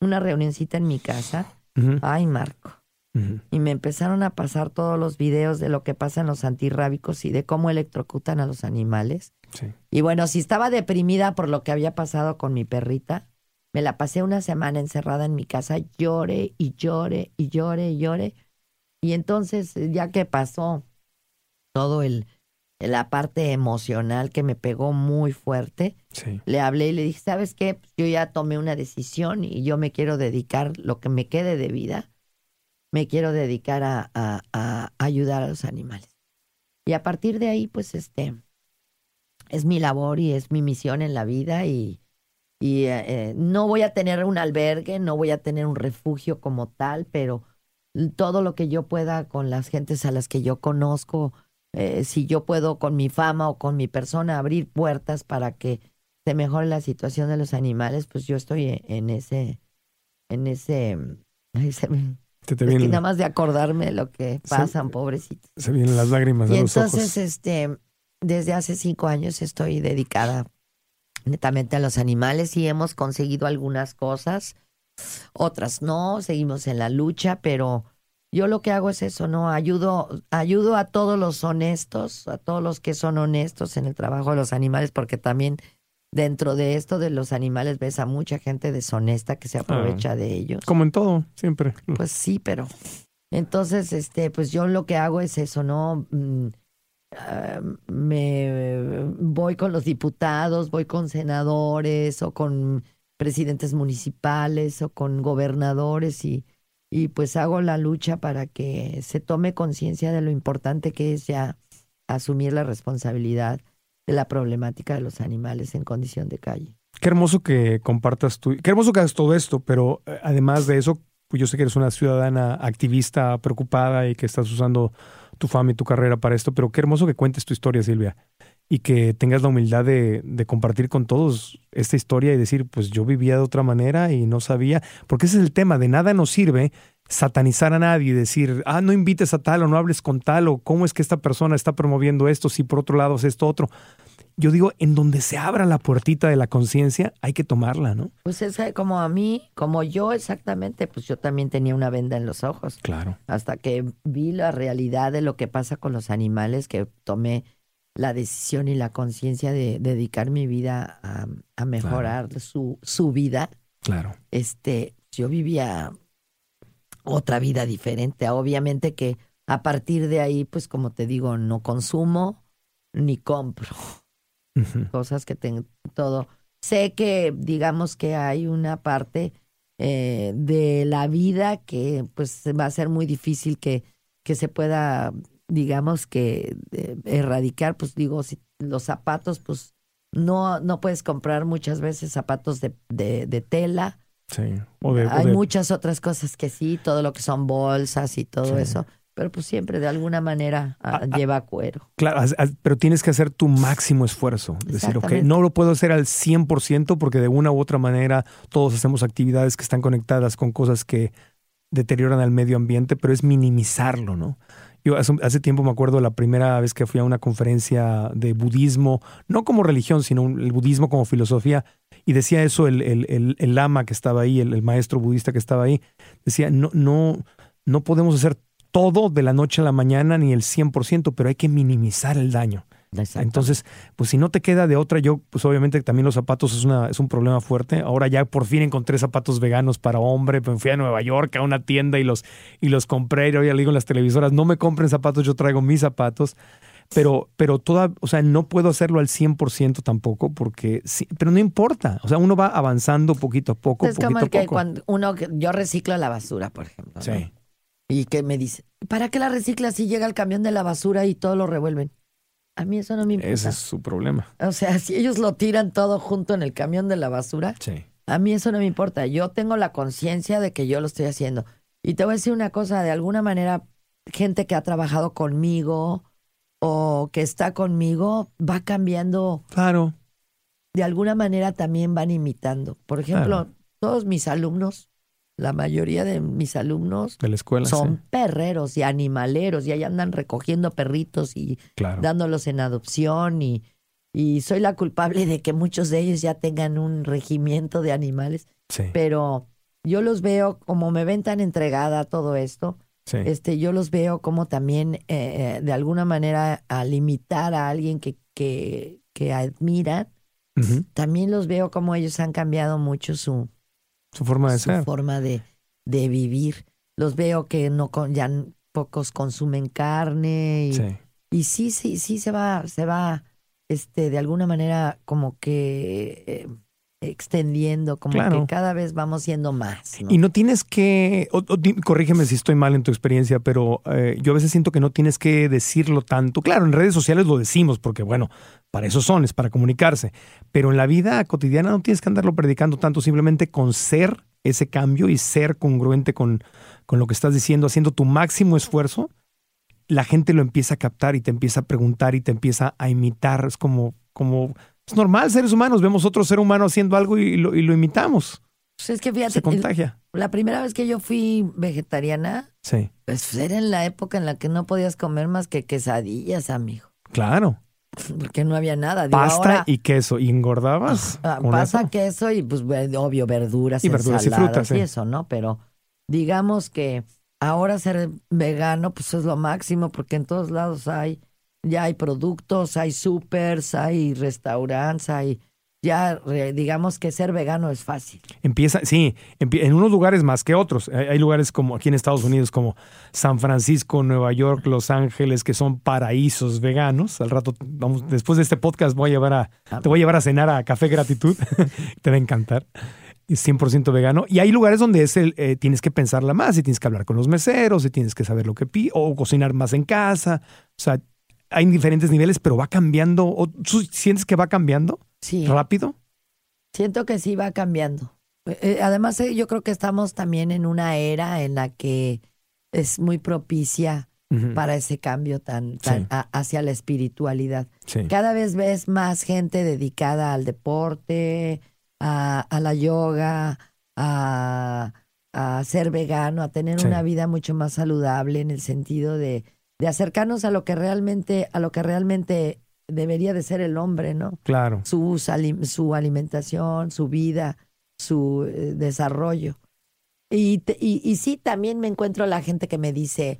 una reunioncita en mi casa. Ay, Marco. Y me empezaron a pasar todos los videos de lo que pasa en los antirrábicos y de cómo electrocutan a los animales.
Sí.
Y bueno, si estaba deprimida por lo que había pasado con mi perrita, me la pasé una semana encerrada en mi casa, llore y llore y llore y llore. Y entonces, eh, ya que pasó todo el la parte emocional que me pegó muy fuerte,
Sí.
le hablé y le dije, ¿sabes qué? Pues yo ya tomé una decisión y yo me quiero dedicar lo que me quede de vida, me quiero dedicar a, ayudar a los animales. Y a partir de ahí, pues este, es mi labor y es mi misión en la vida y, eh, eh, no voy a tener un albergue, no voy a tener un refugio como tal, pero todo lo que yo pueda con las gentes a las que yo conozco, eh, si yo puedo con mi fama o con mi persona abrir puertas para que se mejore la situación de los animales, pues yo estoy en, ese, en ese, Se
te
es que
vienen,
nada más de acordarme de lo que
Se-
pasan, pobrecitos.
se vienen las lágrimas
Y
de los
entonces,
ojos.
este, desde hace cinco años estoy dedicada netamente a los animales y hemos conseguido algunas cosas, otras no, seguimos en la lucha, pero yo lo que hago es eso, ¿no? Ayudo, ayudo a todos los honestos, a todos los que son honestos en el trabajo de los animales, porque también dentro de esto de los animales ves a mucha gente deshonesta que se aprovecha de ellos.
Como en todo, siempre.
Pues sí, pero entonces, este, pues yo lo que hago es eso, ¿no? Mm, ah, me voy con los diputados, voy con senadores o con presidentes municipales o con gobernadores y, y pues hago la lucha para que se tome conciencia de lo importante que es ya asumir la responsabilidad de la problemática de los animales en condición de calle.
Qué hermoso que compartas tú. Qué hermoso que hagas todo esto, pero eh, además de eso, pues yo sé que eres una ciudadana activista, preocupada y que estás usando tu fama y tu carrera para esto, pero qué hermoso que cuentes tu historia, Silvia, y que tengas la humildad de, de compartir con todos esta historia y decir, pues yo vivía de otra manera y no sabía, porque ese es el tema, de nada nos sirve satanizar a nadie y decir, ah, no invites a tal o no hables con tal o cómo es que esta persona está promoviendo esto si por otro lado es esto otro. Yo digo, en donde se abra la puertita de la conciencia, hay que tomarla, ¿no?
Pues es que como a mí, como yo exactamente, pues yo también tenía una venda en los ojos.
Claro.
Hasta que vi la realidad de lo que pasa con los animales, que tomé la decisión y la conciencia de dedicar mi vida a, a mejorar su, su vida.
Claro.
Este, yo vivía otra vida diferente. Obviamente que a partir de ahí, pues como te digo, no consumo ni compro cosas que tengo todo. Sé que, digamos que hay una parte eh, de la vida que pues va a ser muy difícil que, que se pueda, digamos que eh, erradicar, pues digo, si los zapatos, pues no, no puedes comprar muchas veces zapatos de, de, de tela.
Sí. O de, o
hay
de-
muchas otras cosas que sí, todo lo que son bolsas y todo
Sí.
eso. pero pues siempre de alguna manera ah, lleva cuero.
Claro, pero tienes que hacer tu máximo esfuerzo. Decir, ok, no lo puedo hacer al 100% porque de una u otra manera todos hacemos actividades que están conectadas con cosas que deterioran al medio ambiente, pero es minimizarlo, ¿no? Yo hace, tiempo me acuerdo la primera vez que fui a una conferencia de budismo, no como religión, sino el budismo como filosofía, y decía eso el, el, el, el lama que estaba ahí, el, el maestro budista que estaba ahí, decía, no, no, no podemos hacer todo de la noche a la mañana ni el 100%, pero hay que minimizar el daño. Entonces, pues si no te queda de otra, yo, pues obviamente también los zapatos es, una, es un problema fuerte. Ahora ya por fin encontré zapatos veganos para hombre, pues fui a Nueva York a una tienda y los, y los compré. Y ahora ya le digo en las televisoras, no me compren zapatos, yo traigo mis zapatos. Pero, pero toda, o sea, no puedo hacerlo al 100% tampoco porque, sí, pero no importa. O sea, uno va avanzando poquito a poco,
es como el que
poco.
cuando uno, yo reciclo la basura, por ejemplo. ¿no?
Sí.
Y que me dice, ¿para qué la reciclas si llega el camión de la basura y todo lo revuelven? A mí eso no me importa.
Ese es su problema.
O sea, si ellos lo tiran todo junto en el camión de la basura,
Sí.
a mí eso no me importa. Yo tengo la conciencia de que yo lo estoy haciendo. Y te voy a decir una cosa, de alguna manera, gente que ha trabajado conmigo o que está conmigo va cambiando,
Claro.
de alguna manera también van imitando. Por ejemplo,
Claro.
todos mis alumnos, la mayoría de mis alumnos
De la escuela.
son
sí.
perreros y animaleros y ahí andan recogiendo perritos y
Claro.
dándolos en adopción y, y soy la culpable de que muchos de ellos ya tengan un regimiento de animales,
Sí.
pero yo los veo como me ven tan entregada a todo esto,
sí.
este, yo los veo como también eh, eh, de alguna manera al imitar a alguien que, que, que admiran, también los veo como ellos han cambiado mucho su,
Su forma de
su
ser.
forma de, de vivir. Los veo que no con, ya pocos consumen carne y,
Sí.
y sí, sí, sí se va, se va, este, de alguna manera como que eh, extendiendo, como
Claro.
que cada vez vamos siendo más. ¿no?
Y no tienes que, o- o di- corrígeme si estoy mal en tu experiencia, pero eh, yo a veces siento que no tienes que decirlo tanto. Claro, en redes sociales lo decimos porque, bueno, para eso son, es para comunicarse. Pero en la vida cotidiana no tienes que andarlo predicando tanto, simplemente con ser ese cambio y ser congruente con, con lo que estás diciendo, haciendo tu máximo esfuerzo, la gente lo empieza a captar y te empieza a preguntar y te empieza a imitar. Es como, como, es normal, seres humanos, vemos otro ser humano haciendo algo y lo, y lo imitamos.
Pues es que fíjate,
Se contagia.
la primera vez que yo fui vegetariana,
Sí,
pues era en la época en la que no podías comer más que quesadillas, amigo,
claro.
porque no había nada. Digo,
Pasta
ahora,
y queso. ¿Y engordabas?
Ah, pasa
eso?
queso y pues obvio verduras,
Y verduras y
ensaladas
frutas, sí.
y eso, ¿no? Pero digamos que ahora ser vegano pues es lo máximo porque en todos lados hay ya hay productos, hay supers, hay restaurantes, hay ya digamos que ser vegano es fácil.
Empieza, sí, en unos lugares más que otros. Hay, lugares como aquí en Estados Unidos, como San Francisco, Nueva York, Los Ángeles, que son paraísos veganos. Al rato, vamos, después de este podcast, voy a llevar a, te voy a llevar a cenar a Café Gratitud. te va a encantar. Es 100% vegano. Y hay lugares donde es el, eh, tienes que pensarla más y tienes que hablar con los meseros y tienes que saber lo que pide o cocinar más en casa. O sea, hay diferentes niveles, pero va cambiando. ¿O ¿Tú sientes que va cambiando
Sí.
rápido?
Siento que sí va cambiando. Eh, eh, además, eh, yo creo que estamos también en una era en la que es muy propicia para ese cambio tan, tan
Sí.
a- hacia la espiritualidad.
Sí.
Cada vez ves más gente dedicada al deporte, a, a la yoga, a, a ser vegano, a tener
Sí.
una vida mucho más saludable en el sentido de, de acercarnos a lo que realmente, a lo que realmente debería de ser el hombre, ¿no?
Claro.
su, su alimentación, su vida, su eh, desarrollo. Y, y, y sí, también me encuentro la gente que me dice,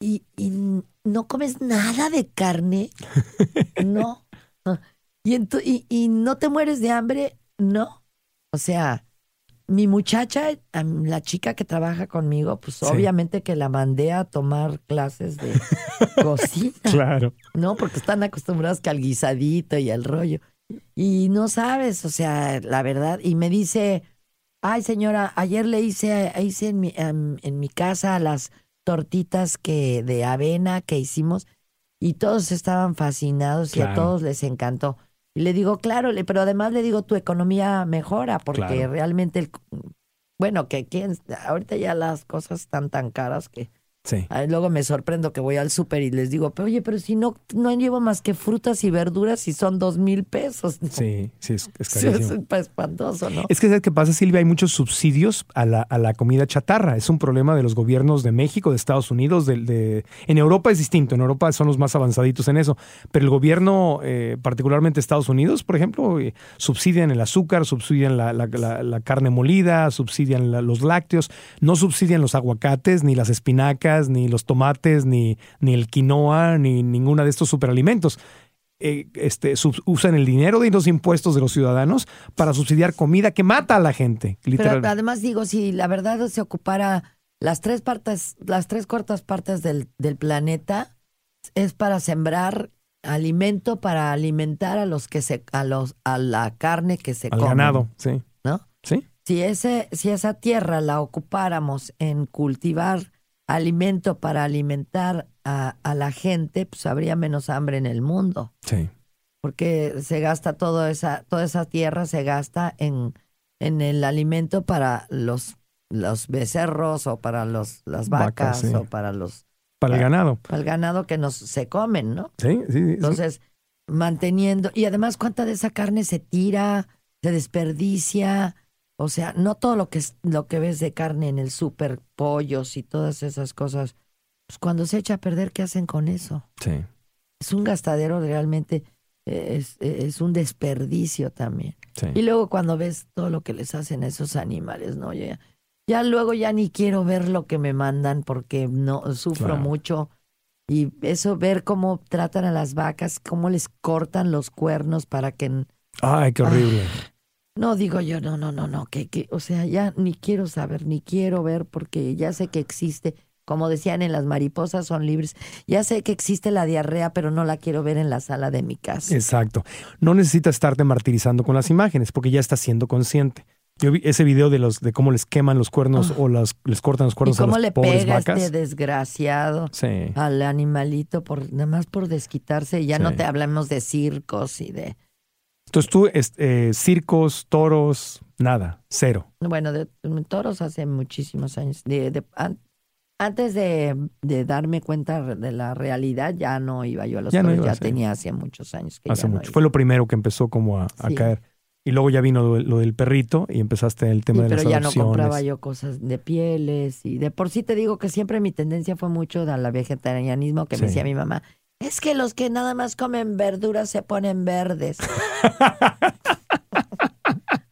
¿y, y no comes nada de carne? No. ¿Y, ento- y, ¿Y no te mueres de hambre? No. O sea, mi muchacha, la chica que trabaja conmigo, pues
Sí.
obviamente que la mandé a tomar clases de cocina.
Claro.
No, porque están acostumbrados que al guisadito y al rollo. Y no sabes, o sea, la verdad. Y me dice, ay señora, ayer le hice, hice en mi, em, en mi casa las tortitas que de avena que hicimos y todos estaban fascinados y a todos les encantó. Y le digo, claro, le- pero además le digo, tu economía mejora porque
Claro.
realmente, el, bueno, que quién, ahorita ya las cosas están tan caras que
Sí.
Luego me sorprendo que voy al súper y les digo, pero oye, pero si no, no llevo más que frutas y verduras y son dos mil pesos. ¿no?
Sí, sí, es, es carísimo.
es espantoso, ¿no?
Es que, ¿sabes qué pasa, Silvia? Hay muchos subsidios a la, a la comida chatarra. Es un problema de los gobiernos de México, de Estados Unidos. De, de- en Europa es distinto. En Europa son los más avanzaditos en eso. Pero el gobierno, eh, particularmente Estados Unidos, por ejemplo, eh, subsidian el azúcar, subsidian la, la- carne molida, subsidian los lácteos. No subsidian los aguacates, ni las espinacas, ni los tomates, ni, ni el quinoa, ni ninguna de estos superalimentos eh, este, sub- usan el dinero de los impuestos de los ciudadanos para subsidiar comida que mata a la gente,
Pero además digo, si la verdad se ocupara las tres partes, las tres cuartas partes del, del planeta, es para sembrar alimento para alimentar a los que se, a los, a la carne que se
Al
come.
ganado, sí.
¿no?
Sí,
Si ese, si esa tierra la ocupáramos en cultivar alimento para alimentar a, a la gente, pues habría menos hambre en el mundo.
sí.
Porque se gasta toda esa, toda esa tierra se gasta en, en el alimento para los, los becerros o para los, las
Vacas,
vacas
sí.
o para los
Para el
Ah.
ganado.
para el ganado que nos se comen, ¿no?
Sí, sí. sí.
Entonces, manteniendo, y además cuánta de esa carne se tira, se desperdicia, o sea, no todo lo que es, lo que ves de carne en el super pollos y todas esas cosas, pues cuando se echa a perder, ¿qué hacen con eso?
Sí.
Es un gastadero realmente, eh, es, es un desperdicio también.
sí.
Y luego cuando ves todo lo que les hacen a esos animales, ¿no? Ya, ya luego ya ni quiero ver lo que me mandan porque no sufro
Claro.
mucho. Y eso, ver cómo tratan a las vacas, cómo les cortan los cuernos para que...
Ay, qué horrible.
No, digo yo, no, no, no, no, que, que, o sea, ya ni quiero saber, ni quiero ver porque ya sé que existe, como decían en las mariposas son libres, ya sé que existe la diarrea, pero no la quiero ver en la sala de mi casa.
Exacto. No necesitas estarte martirizando con las imágenes porque ya estás siendo consciente. Yo vi ese video de los de cómo les queman los cuernos o las, les cortan los
Ah. ¿Y
cuernos a
cómo
las
le
pobres
pega
vacas.
este desgraciado?
Sí.
al animalito por nada más por desquitarse. Ya
Sí.
no te hablamos de circos y de
Entonces tú, eh, circos, toros, nada, cero.
bueno de toros hace muchísimos años. De, de- an- antes de, de darme cuenta de la realidad ya no iba yo a los
Ya
toros. ya tenía hace muchos años que
Hace
ya no
mucho.
iba.
Fue lo primero que empezó como a, a
Sí.
caer. Y luego ya vino lo, lo del perrito y empezaste el tema
Sí,
de
pero
las
ya no
adopciones.
compraba yo cosas de pieles y de por sí te digo que siempre mi tendencia fue mucho a la vegetarianismo que
Sí.
me decía mi mamá. Es que los que nada más comen verduras se ponen verdes.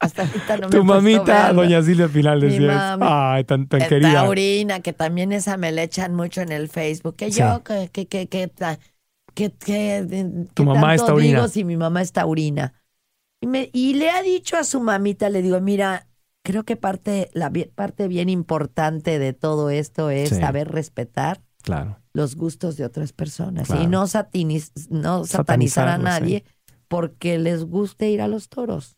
Hasta ahorita no me
Tu mamita, doña Silvia al final
Mi
decía,
mami.
ay, tan, tan
Eh,
querida.
Taurina, que también esa me le echan mucho en el Facebook. Que
Sí.
yo, que, que, que, que, que, que, que
Tu mamá es taurina.
digo si mi mamá es taurina. Y, me, y le ha dicho a su mamita, le digo, mira, creo que parte, la parte bien importante de todo esto es
Sí.
saber respetar
Claro.
los gustos de otras personas
Claro.
y no, satiniz- no satanizar a nadie porque les guste ir a los toros.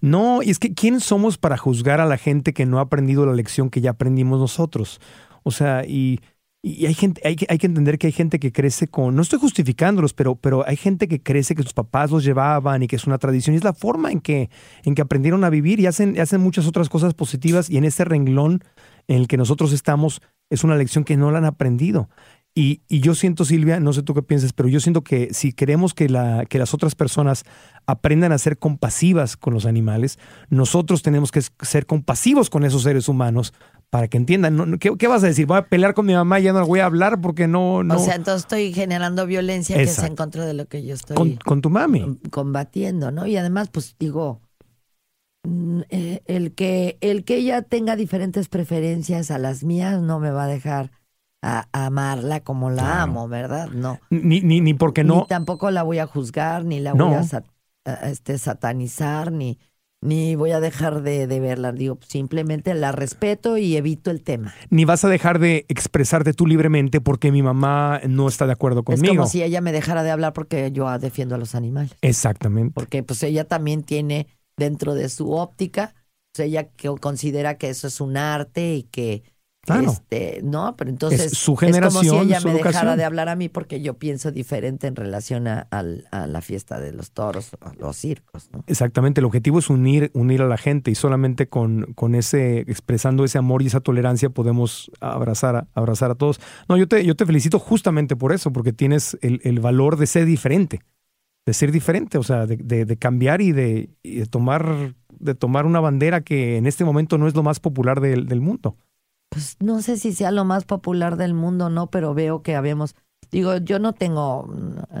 No, y es que ¿quién somos para juzgar a la gente que no ha aprendido la lección que ya aprendimos nosotros? O sea, y, y hay gente, hay que, hay que entender que hay gente que crece con, no estoy justificándolos, pero, pero hay gente que crece que sus papás los llevaban y que es una tradición y es la forma en que, en que aprendieron a vivir y hacen, hacen muchas otras cosas positivas y en ese renglón en el que nosotros estamos es una lección que no la han aprendido. Y, y yo siento, Silvia, no sé tú qué piensas, pero yo siento que si queremos que, la, que las otras personas aprendan a ser compasivas con los animales, nosotros tenemos que ser compasivos con esos seres humanos para que entiendan. ¿qué, qué vas a decir? Voy a pelear con mi mamá y ya no la voy a hablar porque no... no
O sea, entonces estoy generando violencia que es en contra de lo que yo estoy
con, con tu mami.
combatiendo, ¿no? Y además, pues digo, eh, el que el que ella tenga diferentes preferencias a las mías no me va a dejar a, a amarla como la
Claro.
amo, ¿verdad? No.
Ni, ni, ni porque
Ni
no...
tampoco la voy a juzgar, ni la
No.
voy a, sat- a- este, satanizar, ni ni voy a dejar de, de verla. Digo, simplemente la respeto y evito el tema.
Ni vas a dejar de expresarte tú libremente porque mi mamá no está de acuerdo
Es
conmigo.
como si ella me dejara de hablar porque yo defiendo a los animales.
Exactamente.
porque pues ella también tiene dentro de su óptica, pues ella que considera que eso es un arte y que,
Claro.
Este, no, pero entonces
Es su
como si
generación,
ella me dejara
educación.
de hablar a mí porque yo pienso diferente en relación a, a la fiesta de los toros, a los circos, ¿no?
Exactamente, el objetivo es unir, unir a la gente y solamente con, con ese, expresando ese amor y esa tolerancia podemos abrazar a, abrazar a todos. No, yo te, yo te felicito justamente por eso, porque tienes el, el valor de ser diferente, de ser diferente, o sea, de, de- de cambiar y de, tomar, de tomar una bandera que en este momento no es lo más popular del, del mundo.
Pues no sé si sea lo más popular del mundo, no, pero veo que habemos, digo, yo no tengo,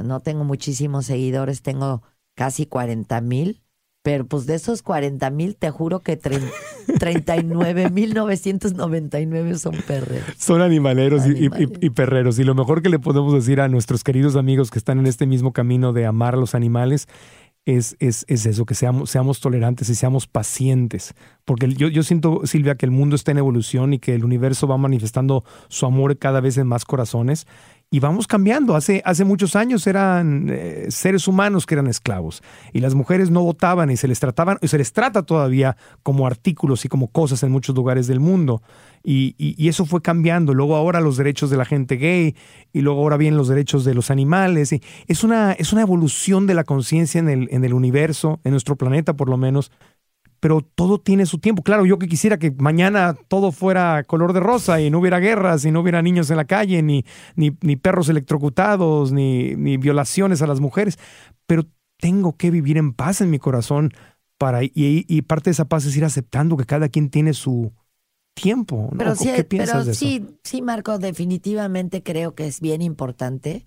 no tengo muchísimos seguidores, tengo casi 40 mil, pero pues de esos 40 mil, te juro que trein- 39 mil 999 son perreros.
Son animaleros. Y, y perreros. Y lo mejor que le podemos decir a nuestros queridos amigos que están en este mismo camino de amar a los animales es, es, es eso, que seamos, seamos tolerantes y seamos pacientes. Porque yo, yo siento, Silvia, que el mundo está en evolución y que el universo va manifestando su amor cada vez en más corazones. Y vamos cambiando. Hace, hace muchos años eran eh, seres humanos que eran esclavos. Y las mujeres no votaban y se les trataban, y se les trata todavía como artículos y como cosas en muchos lugares del mundo. Y, y- y eso fue cambiando. Luego ahora los derechos de la gente gay y luego ahora vienen los derechos de los animales. Y es, una, es una evolución de la conciencia en el, en el universo, en nuestro planeta por lo menos. Pero todo tiene su tiempo. Claro, yo que quisiera que mañana todo fuera color de rosa y no hubiera guerras y no hubiera niños en la calle, ni, ni, ni perros electrocutados, ni, ni violaciones a las mujeres. Pero tengo que vivir en paz en mi corazón para, y, y parte de esa paz es ir aceptando que cada quien tiene su, tiempo. ¿no?
Pero sí,
¿Qué piensas
pero
de eso?
sí, sí, Marco, definitivamente creo que es bien importante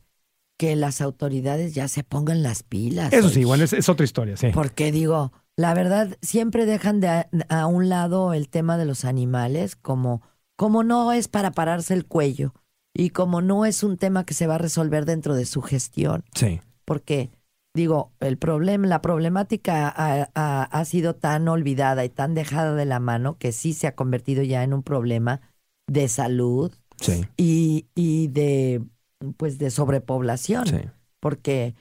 que las autoridades ya se pongan las pilas.
Eso sí, bueno, es, es otra historia, sí.
Porque digo, la verdad, siempre dejan de a, a un lado el tema de los animales, como, como no es para pararse el cuello y como no es un tema que se va a resolver dentro de su gestión.
Sí.
Porque, digo, el problema, la problemática ha, ha- ha sido tan olvidada y tan dejada de la mano que sí se ha convertido ya en un problema de salud
Sí.
y, y de pues de sobrepoblación
Sí.
porque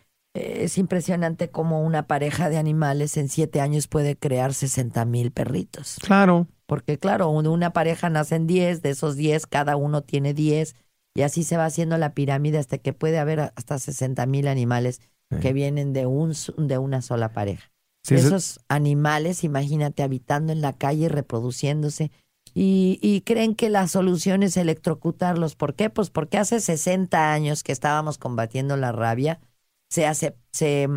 es impresionante cómo una pareja de animales en siete años puede crear 60 mil perritos.
Claro.
Porque claro, un- una pareja nacen 10, de esos 10 cada uno tiene 10 y así se va haciendo la pirámide hasta que puede haber hasta 60 mil animales
Sí.
que vienen de, un, de una sola pareja.
Sí,
Esos animales, imagínate, habitando en la calle, reproduciéndose. Y, y creen que la solución es electrocutarlos. ¿Por qué? Pues porque hace 60 años que estábamos combatiendo la rabia, se hace, se,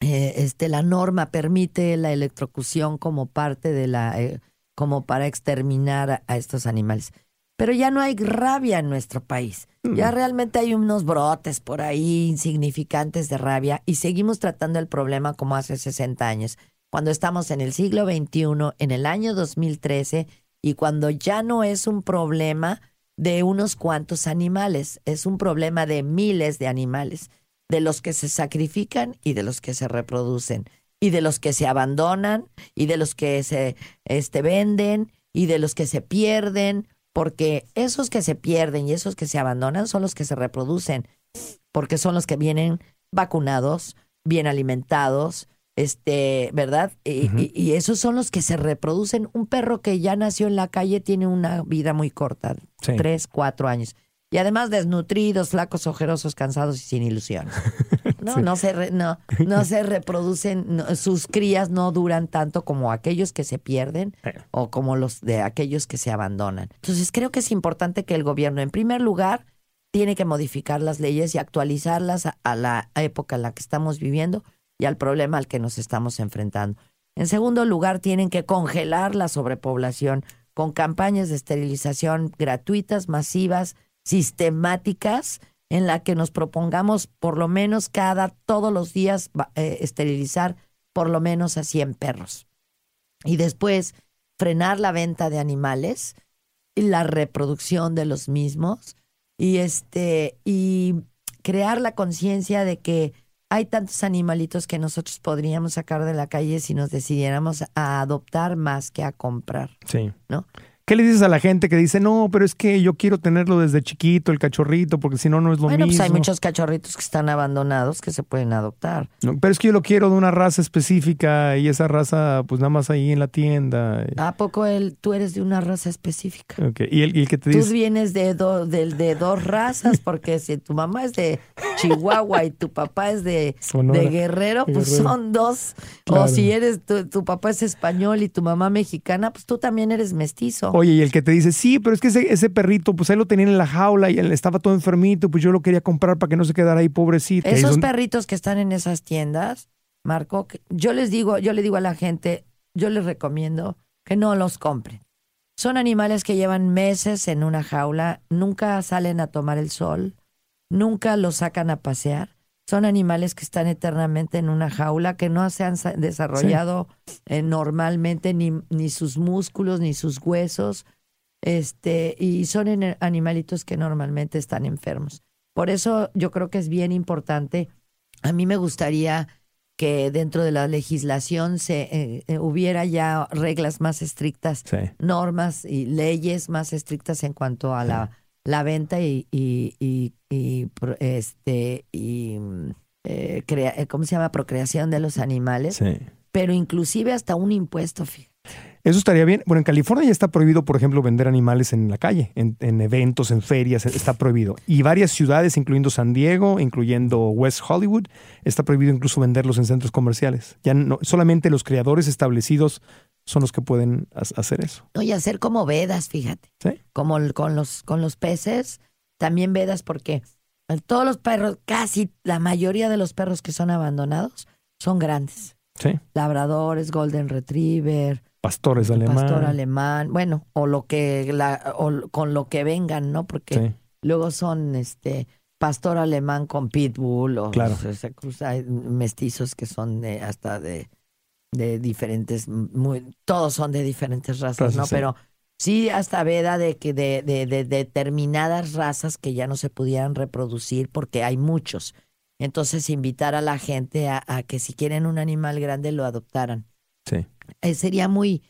eh, este, la norma permite la electrocución como parte de la, eh, como para exterminar a, a estos animales. Pero ya no hay rabia en nuestro país. Ya realmente hay unos brotes por ahí insignificantes de rabia y seguimos tratando el problema como hace 60 años, cuando estamos en el siglo XXI, en el año 2013, y cuando ya no es un problema de unos cuantos animales, es un problema de miles de animales, de los que se sacrifican y de los que se reproducen, y de los que se abandonan, y de los que se este, venden, y de los que se pierden, porque esos que se pierden y esos que se abandonan son los que se reproducen, porque son los que vienen vacunados, bien alimentados, este, ¿verdad? Y,
Ujú.
y- y esos son los que se reproducen. Un perro que ya nació en la calle tiene una vida muy corta,
Sí.
tres, cuatro años. Y además desnutridos, flacos, ojerosos, cansados y sin ilusión. No,
Sí.
no se re- no, no se reproducen, no, sus crías no duran tanto como aquellos que se pierden
Eh.
o como los de aquellos que se abandonan. Entonces creo que es importante que el gobierno, en primer lugar, tiene que modificar las leyes y actualizarlas a, a la época en la que estamos viviendo y al problema al que nos estamos enfrentando. En segundo lugar, tienen que congelar la sobrepoblación con campañas de esterilización gratuitas, masivas, sistemáticas, en la que nos propongamos por lo menos cada, todos los días, eh, esterilizar por lo menos a 100 perros. Y después frenar la venta de animales y la reproducción de los mismos y este y crear la conciencia de que hay tantos animalitos que nosotros podríamos sacar de la calle si nos decidiéramos a adoptar más que a comprar,
Sí.
¿no?
¿Qué le dices a la gente que dice, no, pero es que yo quiero tenerlo desde chiquito, el cachorrito, porque si no, no es lo
Bueno,
mismo?
pues hay muchos cachorritos que están abandonados que se pueden adoptar.
No, pero es que yo lo quiero de una raza específica y esa raza, pues nada más ahí en la tienda.
¿A poco él, tú eres de una raza específica?
Y, el, y el que te
Tú
dice,
vienes de, do- de, de dos razas, porque si tu mamá es de Chihuahua y tu papá es de, de Guerrero, pues
Guerrero.
son dos.
Claro.
O si eres tu, tu papá es español y tu mamá mexicana, pues tú también eres mestizo.
Oye, y el que te dice, sí, pero es que ese, ese perrito, pues ahí lo tenían en la jaula y él estaba todo enfermito, pues yo lo quería comprar para que no se quedara ahí pobrecito.
Esos perritos que están en esas tiendas, Marco, yo les digo, yo le digo a la gente, yo les recomiendo que no los compren. Son animales que llevan meses en una jaula, nunca salen a tomar el sol, nunca los sacan a pasear. Son animales que están eternamente en una jaula, que no se han sa- desarrollado eh, normalmente ni, ni sus músculos ni sus huesos, este, y son en- animalitos que normalmente están enfermos. Por eso yo creo que es bien importante. A mí me gustaría que dentro de la legislación se eh, eh, hubiera ya reglas más estrictas,
Sí.
normas y leyes más estrictas en cuanto a la, la venta y, y, y- y este y mm, eh, crea- eh, ¿cómo se llama? procreación de los animales,
Sí.
pero inclusive hasta un impuesto, fíjate.
Eso estaría bien. Bueno, en California ya está prohibido, por ejemplo, vender animales en la calle, en, en eventos, en ferias, está prohibido. Y varias ciudades, incluyendo San Diego, incluyendo West Hollywood, está prohibido incluso venderlos en centros comerciales. Ya no, solamente los criadores establecidos son los que pueden ha- hacer eso.
No, y hacer como vedas, fíjate.
Sí.
Como con los, con los peces, también vedas porque todos los perros, casi la mayoría de los perros que son abandonados son grandes.
Sí.
Labradores, Golden Retriever,
Pastores alemanes.
pastor alemán, bueno, o lo que la, o con lo que vengan, ¿no? Porque
Sí.
luego son este pastor alemán con pitbull o
Claro.
se, se cruza mestizos que son de, hasta de, de diferentes muy todos son de diferentes razas, ¿no?
sí.
Pero sí hasta veda de que de, de, de determinadas razas que ya no se pudieran reproducir porque hay muchos. Entonces invitar a la gente a, a que si quieren un animal grande lo adoptaran
Sí.
eh, sería muy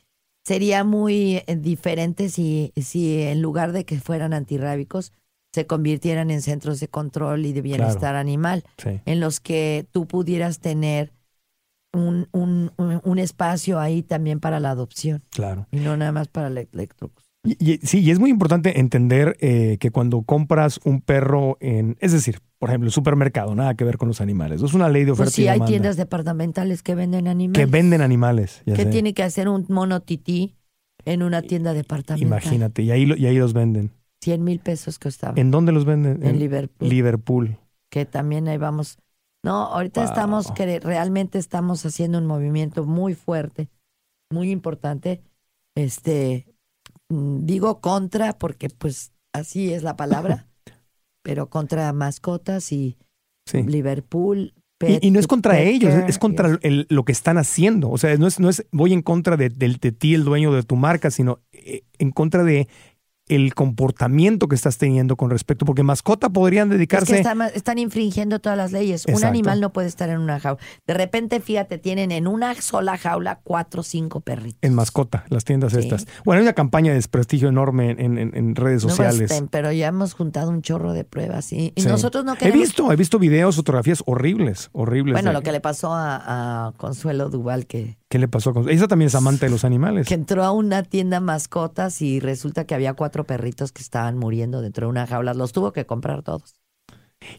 sería muy eh, diferente si, si en lugar de que fueran antirrábicos se convirtieran en centros de control y de bienestar animal,
Sí.
en los que tú pudieras tener un, un, espacio ahí también para la adopción
Claro.
y no nada más para la electro.
Y, y- sí, y es muy importante entender eh, que cuando compras un perro en, es decir, por ejemplo, el supermercado, nada que ver con los animales. Es una ley de oferta
Pues sí,
y
hay tiendas departamentales que venden animales.
que venden animales. ya
¿Qué
sé.
tiene que hacer un mono tití en una tienda departamental?
Imagínate, y ahí, y ahí los venden.
100 mil pesos costaba.
¿En dónde los venden?
En Liverpool.
Liverpool.
que también ahí vamos. No, ahorita
Wow.
estamos, que realmente estamos haciendo un movimiento muy fuerte, muy importante. Este, mm, digo contra porque pues así es la palabra, pero contra mascotas y
Sí.
Liverpool.
Y,
Pet-
y no es contra ellos, es-
Care,
es contra
yes.
el- lo que están haciendo. O sea, no es, no es voy en contra de, del- de ti, el dueño de tu marca, sino eh, en contra de el comportamiento que estás teniendo con respecto, porque mascota podrían
Es que
dedicarse.
están, están infringiendo todas las leyes. Un animal no puede estar en una jaula. De repente, fíjate, tienen en una sola jaula cuatro o cinco perritos.
En mascota, las tiendas
Sí.
estas. Bueno, hay una campaña de desprestigio enorme en, en- en redes
No
sociales.
pero ya hemos juntado un chorro de pruebas y, y
Sí.
nosotros no
He
queremos
visto, he visto videos, fotografías horribles, horribles.
Bueno,
de-
lo que le pasó a, a Consuelo Duval, que,
¿Qué le pasó con Ella también es amante de los animales.
que entró a una tienda mascotas y resulta que había cuatro perritos que estaban muriendo dentro de una jaula. Los tuvo que comprar todos.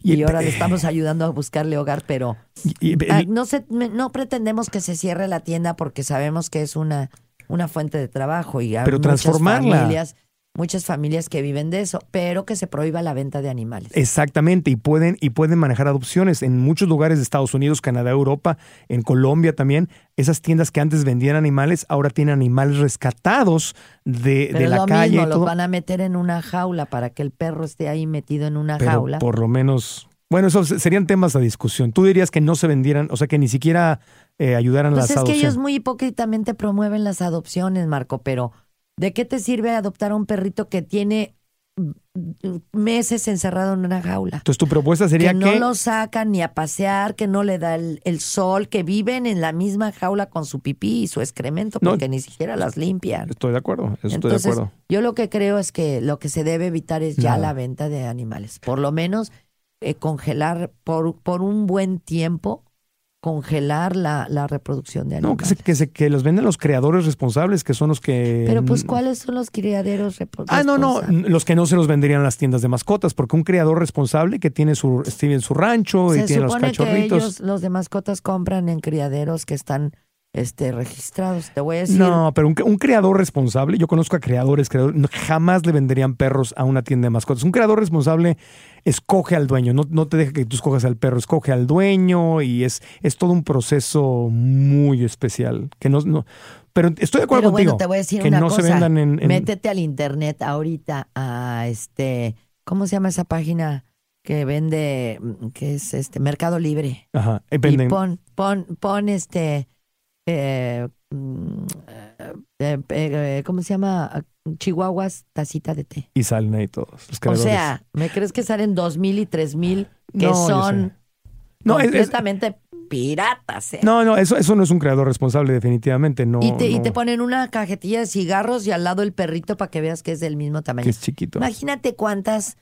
Y, ahora le estamos ayudando a buscarle hogar, pero
y- y-
ah, no, se, no pretendemos que se cierre la tienda porque sabemos que es una, una fuente de trabajo y hay
Pero
muchas
transformarla.
familias, muchas familias que viven de eso, pero que se prohíba la venta de animales.
Exactamente, y pueden, y pueden manejar adopciones en muchos lugares de Estados Unidos, Canadá, Europa, en Colombia también. Esas tiendas que antes vendían animales, ahora tienen animales rescatados de,
Pero
de la
lo
calle.
mismo,
y
los van a meter en una jaula para que el perro esté ahí metido en una
Pero
jaula.
por lo menos, bueno, esos serían temas a discusión. Tú dirías que no se vendieran, o sea, que ni siquiera eh, ayudaran
Pues
las
es que
adopciones.
ellos muy hipócritamente promueven las adopciones, Marco, pero ¿de qué te sirve adoptar a un perrito que tiene meses encerrado en una jaula.
Entonces tu propuesta sería
que
que...
no lo sacan ni a pasear, que no le da el, el sol, que viven en la misma jaula con su pipí y su excremento
No.
porque ni siquiera las limpian.
Estoy de acuerdo, eso estoy de
Entonces,
acuerdo.
yo lo que creo es que lo que se debe evitar es ya la venta de animales. Por lo menos eh, congelar por, por un buen tiempo, congelar la, la reproducción de
No,
animales.
que, se, que, se- que los venden los creadores responsables, que son los que...
Pero pues, ¿cuáles son los criaderos repro-
Ah, no, no,
responsables?
los que no se los venderían las tiendas de mascotas, porque un criador responsable que tiene su, tiene su rancho y tiene los
supone que
cachorritos.
ellos, los de mascotas, compran en criaderos que están este, registrados. Te voy a decir.
No, pero un, un creador responsable, yo conozco a creadores, creadores, no, jamás le venderían perros a una tienda de mascotas. Un creador responsable escoge al dueño, no, no te deja que tú escojas al perro, escoge al dueño y es, es todo un proceso muy especial. Que no, no, pero estoy de acuerdo
Pero
contigo.
bueno, te voy a decir
que
una
no
cosa.
se vendan en, en-
Métete al internet ahorita a este, ¿cómo se llama esa página que vende, mm, que es este Mercado Libre?
Ajá,
Y
venden-
pon, pon, pon este, eh, mm, eh, eh, ¿cómo se llama? Chihuahuas, tacita de té.
y salen ahí todos los
O sea, ¿me crees que salen dos mil y tres mil que
No,
son.
No, es- es-
completamente piratas? eh?
no, no, eso, eso no es un creador responsable, definitivamente. No,
y, te, y te ponen una cajetilla de cigarros y al lado el perrito para que veas que es del mismo tamaño.
que es chiquito.
Imagínate cuántas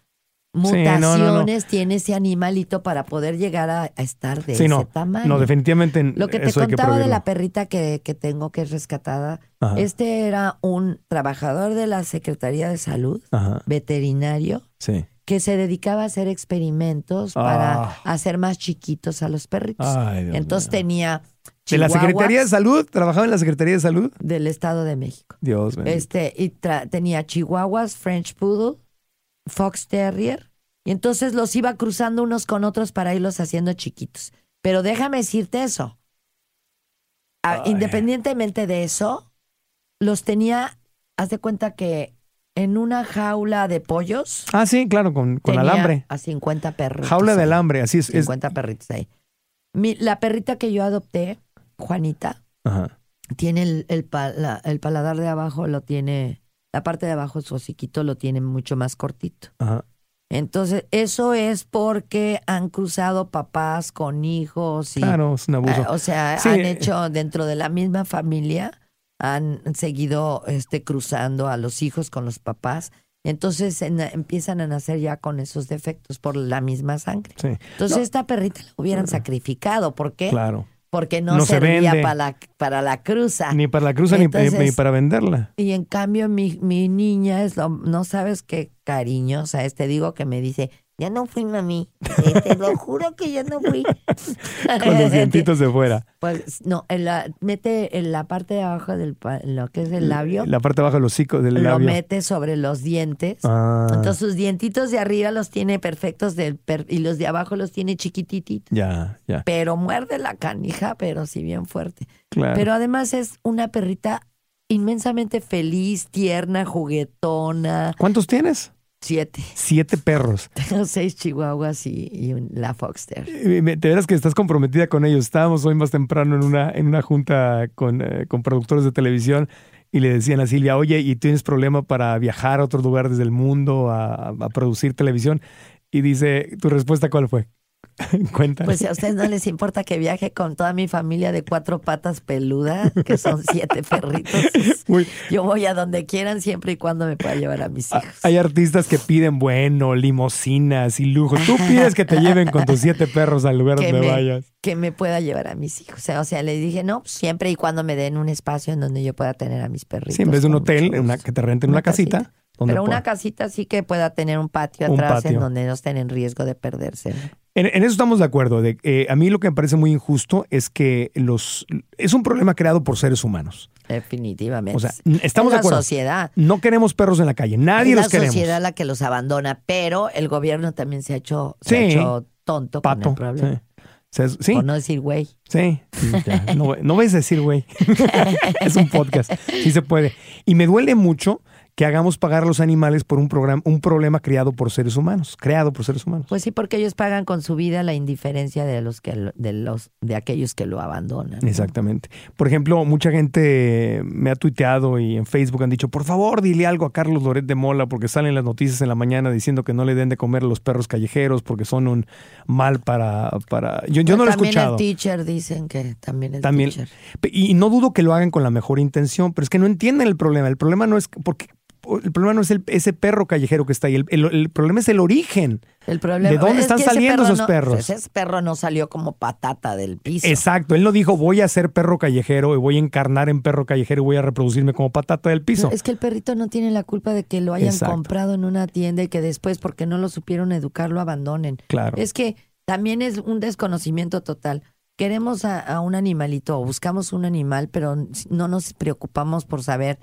no, no, no.
mutaciones tiene ese animalito para poder llegar a, a estar de
Sí,
ese
no,
tamaño.
no, definitivamente
Lo que te
que
contaba de la perrita que, que tengo que es rescatada,
Ajá.
este era un trabajador de la Secretaría de Salud,
Ajá,
veterinario,
sí.
que se dedicaba a hacer experimentos
Ah.
para hacer más chiquitos a los perritos.
Ay, Dios
Entonces
mío.
tenía
¿De la Secretaría de Salud? ¿Trabajaba en la Secretaría de Salud?
del Estado de México.
Dios mío.
Este, y tra- tenía chihuahuas, French Poodle, Fox Terrier, y entonces los iba cruzando unos con otros para irlos haciendo chiquitos. Pero déjame decirte eso. Ah, independientemente de eso, los tenía, haz de cuenta que en una jaula de pollos.
Ah, sí, claro, con, con
tenía
alambre.
A 50 perritos.
Jaula de
ahí.
alambre, así es. es-
50 perritos ahí. Mi- la perrita que yo adopté, Juanita,
Ajá.
tiene el, el, el paladar de abajo, lo tiene, la parte de abajo, su hociquito lo tiene mucho más cortito.
Ajá.
Entonces, eso es porque han cruzado papás con hijos y,
Claro, es un abuso.
eh, o sea,
Sí.
han hecho dentro de la misma familia, han seguido este, cruzando a los hijos con los papás. Entonces en- empiezan a nacer ya con esos defectos por la misma sangre.
sí,
Entonces esta perrita la hubieran sacrificado. ¿Por qué?
claro.
Porque no,
No se
servía
vende.
para la, para la cruza.
Ni para la cruza ni- ni para venderla.
Y en cambio mi, mi niña es lo, no sabes qué cariñosa es. Te digo que me dice, ya no fui mami. Eh, Te lo juro que ya no fui.
Con los dientitos de fuera.
Pues no, en la, mete en la parte de abajo del lo que es el labio,
La parte de abajo del hocico del
lo
labio.
mete sobre los dientes.
Ah,
Entonces sus dientitos de arriba los tiene perfectos del per- y los de abajo los tiene chiquitititos.
ya, ya.
Pero muerde la canija, pero sí bien fuerte.
Claro.
Pero además es una perrita inmensamente feliz, tierna, juguetona.
¿Cuántos tienes?
Siete.
Siete perros.
Tengo seis chihuahuas y, y un- la Foxter.
De veras que estás comprometida con ellos. Estábamos hoy más temprano en una, en una junta con, eh, con productores de televisión y le decían a Silvia, oye, ¿y tienes problema para viajar a otros lugares del mundo a, a producir televisión? Y dice, ¿tu respuesta cuál fue?
Pues si a ustedes no les importa que viaje con toda mi familia de cuatro patas peluda, que son siete perritos.
Uy,
Yo voy a donde quieran siempre y cuando me pueda llevar a mis
a-
hijos.
hay artistas que piden, bueno, limosinas y lujo. Tú pides que te lleven con tus siete perros al lugar
que
donde
me,
vayas.
que me pueda llevar a mis hijos. O sea, o sea, les dije, no, pues, siempre y cuando me den un espacio en donde yo pueda tener a mis perritos.
Sí, en vez de un hotel, una, que te renten una, casita. donde
Pero una
pueda-
casita sí que pueda tener un patio
Un
atrás
patio.
en donde no estén en riesgo de perderse. ¿no?
En, en eso estamos de acuerdo. De, eh, a mí lo que me parece muy injusto es que los es un problema creado por seres humanos.
Definitivamente.
O sea, estamos
es
de acuerdo.
la sociedad.
No queremos perros en la calle. Nadie
es
los
la
queremos.
sociedad la que los abandona, pero el gobierno también se ha hecho, se ha hecho tonto con
Pato.
el problema.
Sí.
Por no decir güey.
sí. Sí, ya. No, no vais a decir, güey. es un podcast. Sí se puede. Y me duele mucho que hagamos pagar a los animales por un, programa, un problema creado por seres humanos, creado por seres humanos.
Pues sí, porque ellos pagan con su vida la indiferencia de los que de los de aquellos que lo abandonan. ¿no?
Exactamente. Por ejemplo, mucha gente me ha tuiteado y en Facebook han dicho, por favor, dile algo a Carlos Loret de Mola, porque salen las noticias en la mañana diciendo que no le den de comer a los perros callejeros porque son un mal para... para... Yo, yo no lo he
también
escuchado.
el teacher dicen que también el
También,
teacher.
Y no dudo que lo hagan con la mejor intención, pero es que no entienden el problema. El problema no es porque el problema no es el- ese perro callejero que está ahí. El, el- el problema es el origen.
El problema
¿De dónde
es
están
que
saliendo
perro
esos
no-
perros?
Ese perro no salió como patata del piso.
Exacto. Él no dijo voy a ser perro callejero y voy a encarnar en perro callejero y voy a reproducirme como patata del piso.
Es que el perrito no tiene la culpa de que lo hayan
Exacto.
comprado en una tienda y que después, porque no lo supieron educar, lo abandonen.
Claro.
Es que también es un desconocimiento total. Queremos a, a un animalito o buscamos un animal, pero no nos preocupamos por saber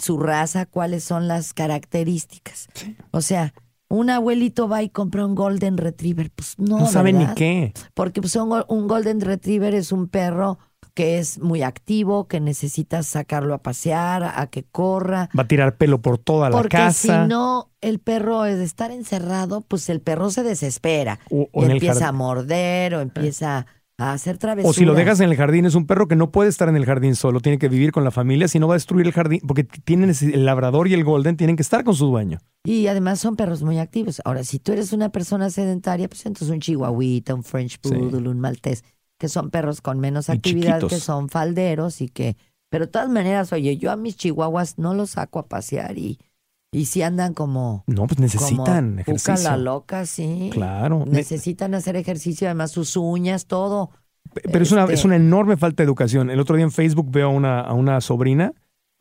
su raza, cuáles son las características. O sea, un abuelito va y compra un Golden Retriever, pues no.
no saben ni qué.
Porque pues, un, un Golden Retriever es un perro que es muy activo, que necesitas sacarlo a pasear, a que corra.
Va a tirar pelo por toda la
Porque
casa.
si no, el perro de estar encerrado, pues el perro se desespera.
O- o
y empieza a morder o empieza a hacer travesuras.
O si lo dejas en el jardín, es un perro que no puede estar en el jardín solo, tiene que vivir con la familia, si no va a destruir el jardín, porque tienen el labrador y el golden tienen que estar con su dueño.
Y además son perros muy activos. Ahora, si tú eres una persona sedentaria, pues entonces un chihuahuita, un French
Sí.
Poodle, un maltés, que son perros con menos
Y
actividad,
chiquitos.
que son falderos y que... Pero de todas maneras, oye, yo a mis chihuahuas no los saco a pasear y, y si andan como...
No, pues necesitan
como
ejercicio.
la loca, sí.
Claro. Ne-
Necesitan hacer ejercicio, además sus uñas, todo.
Pero es una,
Este-
es una enorme falta de educación. El otro día en Facebook veo a una, a una sobrina.